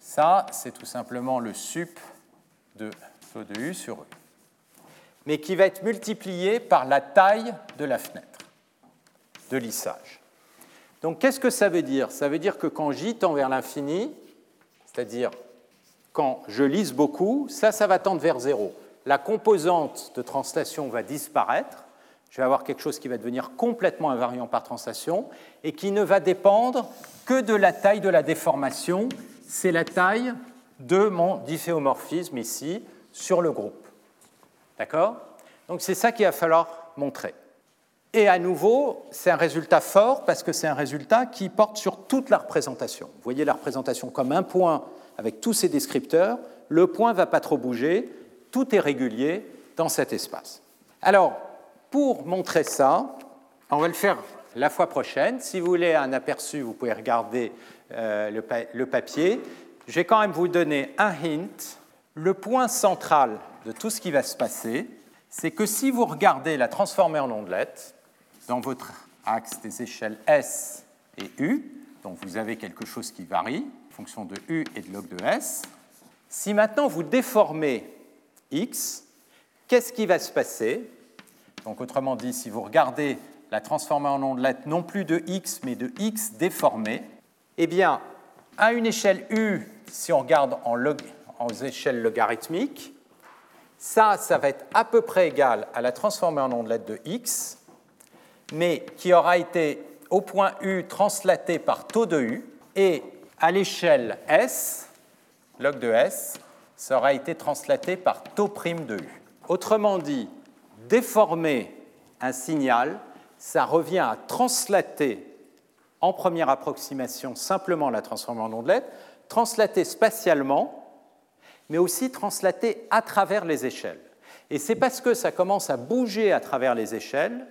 Ça, c'est tout simplement le sup de taux de U sur E mais qui va être multiplié par la taille de la fenêtre de lissage. Donc qu'est-ce que ça veut dire? Ça veut dire que quand J tend vers l'infini, c'est-à-dire quand je lisse beaucoup, ça, ça va tendre vers zéro. La composante de translation va disparaître. Je vais avoir quelque chose qui va devenir complètement invariant par translation et qui ne va dépendre que de la taille de la déformation. C'est la taille de mon difféomorphisme ici sur le groupe. D'accord? Donc c'est ça qu'il va falloir montrer. Et à nouveau, c'est un résultat fort parce que c'est un résultat qui porte sur toute la représentation. Vous voyez la représentation comme un point avec tous ses descripteurs. Le point ne va pas trop bouger, tout est régulier dans cet espace. Alors, pour montrer ça, on va le faire la fois prochaine. Si vous voulez un aperçu, vous pouvez regarder euh, le, le papier. Je vais quand même vous donner un hint. Le point central de tout ce qui va se passer, c'est que si vous regardez la transformée en ondelette dans votre axe des échelles S et U, donc vous avez quelque chose qui varie en fonction de U et de log de S, si maintenant vous déformez X, qu'est-ce qui va se passer? Donc autrement dit, si vous regardez la transformée en ondelette non plus de X mais de X déformé, Eh bien, à une échelle U, si on regarde en, log, en échelle logarithmique, ça, ça va être à peu près égal à la transformée en ondelette de x, mais qui aura été au point U translaté par taux de U, et à l'échelle S, log de S, ça aura été translaté par taux prime de U. Autrement dit, déformer un signal, ça revient à translater en première approximation simplement la transformer en ondelette, translater spatialement, mais aussi translater à travers les échelles. Et c'est parce que ça commence à bouger à travers les échelles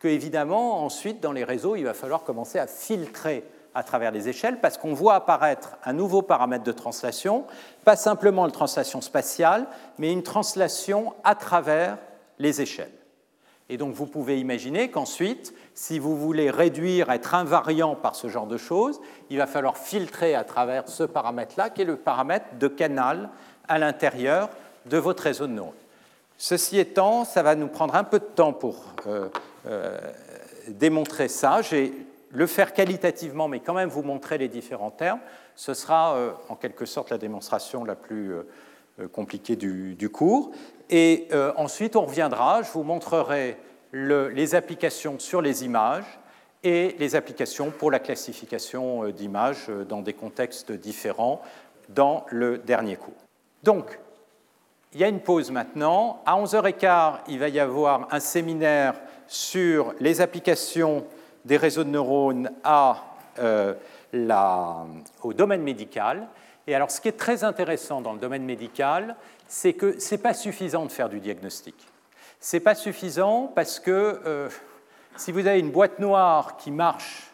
que, évidemment, ensuite, dans les réseaux, il va falloir commencer à filtrer à travers les échelles, parce qu'on voit apparaître un nouveau paramètre de translation, pas simplement une translation spatiale, mais une translation à travers les échelles. Et donc vous pouvez imaginer qu'ensuite, si vous voulez réduire, être invariant par ce genre de choses, il va falloir filtrer à travers ce paramètre-là, qui est le paramètre de canal à l'intérieur de votre réseau de neurones. Ceci étant, ça va nous prendre un peu de temps pour euh, démontrer ça. Je vais le faire qualitativement, mais quand même vous montrer les différents termes. Ce sera euh, en quelque sorte la démonstration la plus compliquée du, cours. Et ensuite, on reviendra, je vous montrerai le, les applications sur les images et les applications pour la classification d'images dans des contextes différents dans le dernier cours. Donc, il y a une pause maintenant. À 11h15, il va y avoir un séminaire sur les applications des réseaux de neurones euh, au domaine médical. Et alors, ce qui est très intéressant dans le domaine médical, c'est que ce n'est pas suffisant de faire du diagnostic. Ce n'est pas suffisant parce que euh, si vous avez une boîte noire qui marche,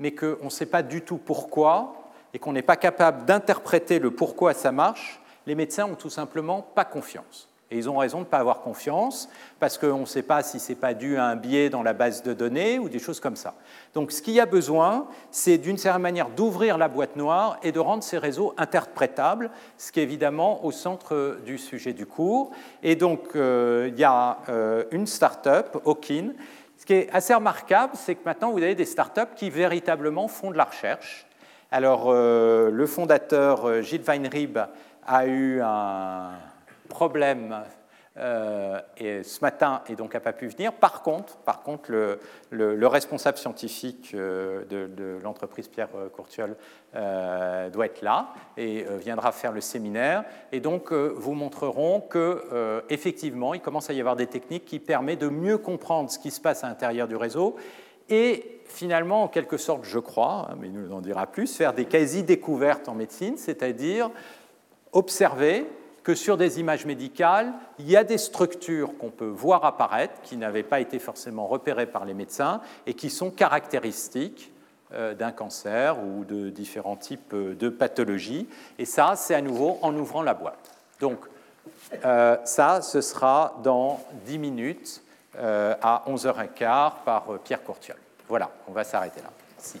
mais qu'on ne sait pas du tout pourquoi, et qu'on n'est pas capable d'interpréter le pourquoi ça marche, les médecins ont tout simplement pas confiance. Et ils ont raison de ne pas avoir confiance, parce qu'on ne sait pas si ce n'est pas dû à un biais dans la base de données ou des choses comme ça. Donc ce qu'il y a besoin, c'est d'une certaine manière d'ouvrir la boîte noire et de rendre ces réseaux interprétables, ce qui est évidemment au centre du sujet du cours. Et donc euh, il y a euh, une start-up, Okin. Ce qui est assez remarquable, c'est que maintenant vous avez des start-up qui véritablement font de la recherche. Alors euh, le fondateur Gilles Weinrib a eu un problème euh, et ce matin et donc n'a pas pu venir. Par contre, par contre le, responsable scientifique euh, de, l'entreprise Pierre Courtiol euh, doit être là et viendra faire le séminaire. Et donc, vous montrerons que effectivement, il commence à y avoir des techniques qui permettent de mieux comprendre ce qui se passe à l'intérieur du réseau et finalement, en quelque sorte, je crois, hein, mais il nous en dira plus, faire des quasi-découvertes en médecine, c'est-à-dire observer que sur des images médicales, il y a des structures qu'on peut voir apparaître qui n'avaient pas été forcément repérées par les médecins et qui sont caractéristiques euh, d'un cancer ou de différents types de pathologies. Et ça, c'est à nouveau en ouvrant la boîte. Donc, euh, ça, ce sera dans 10 minutes euh, à 11h15 par Pierre Courtiol. Voilà, on va s'arrêter là. Merci.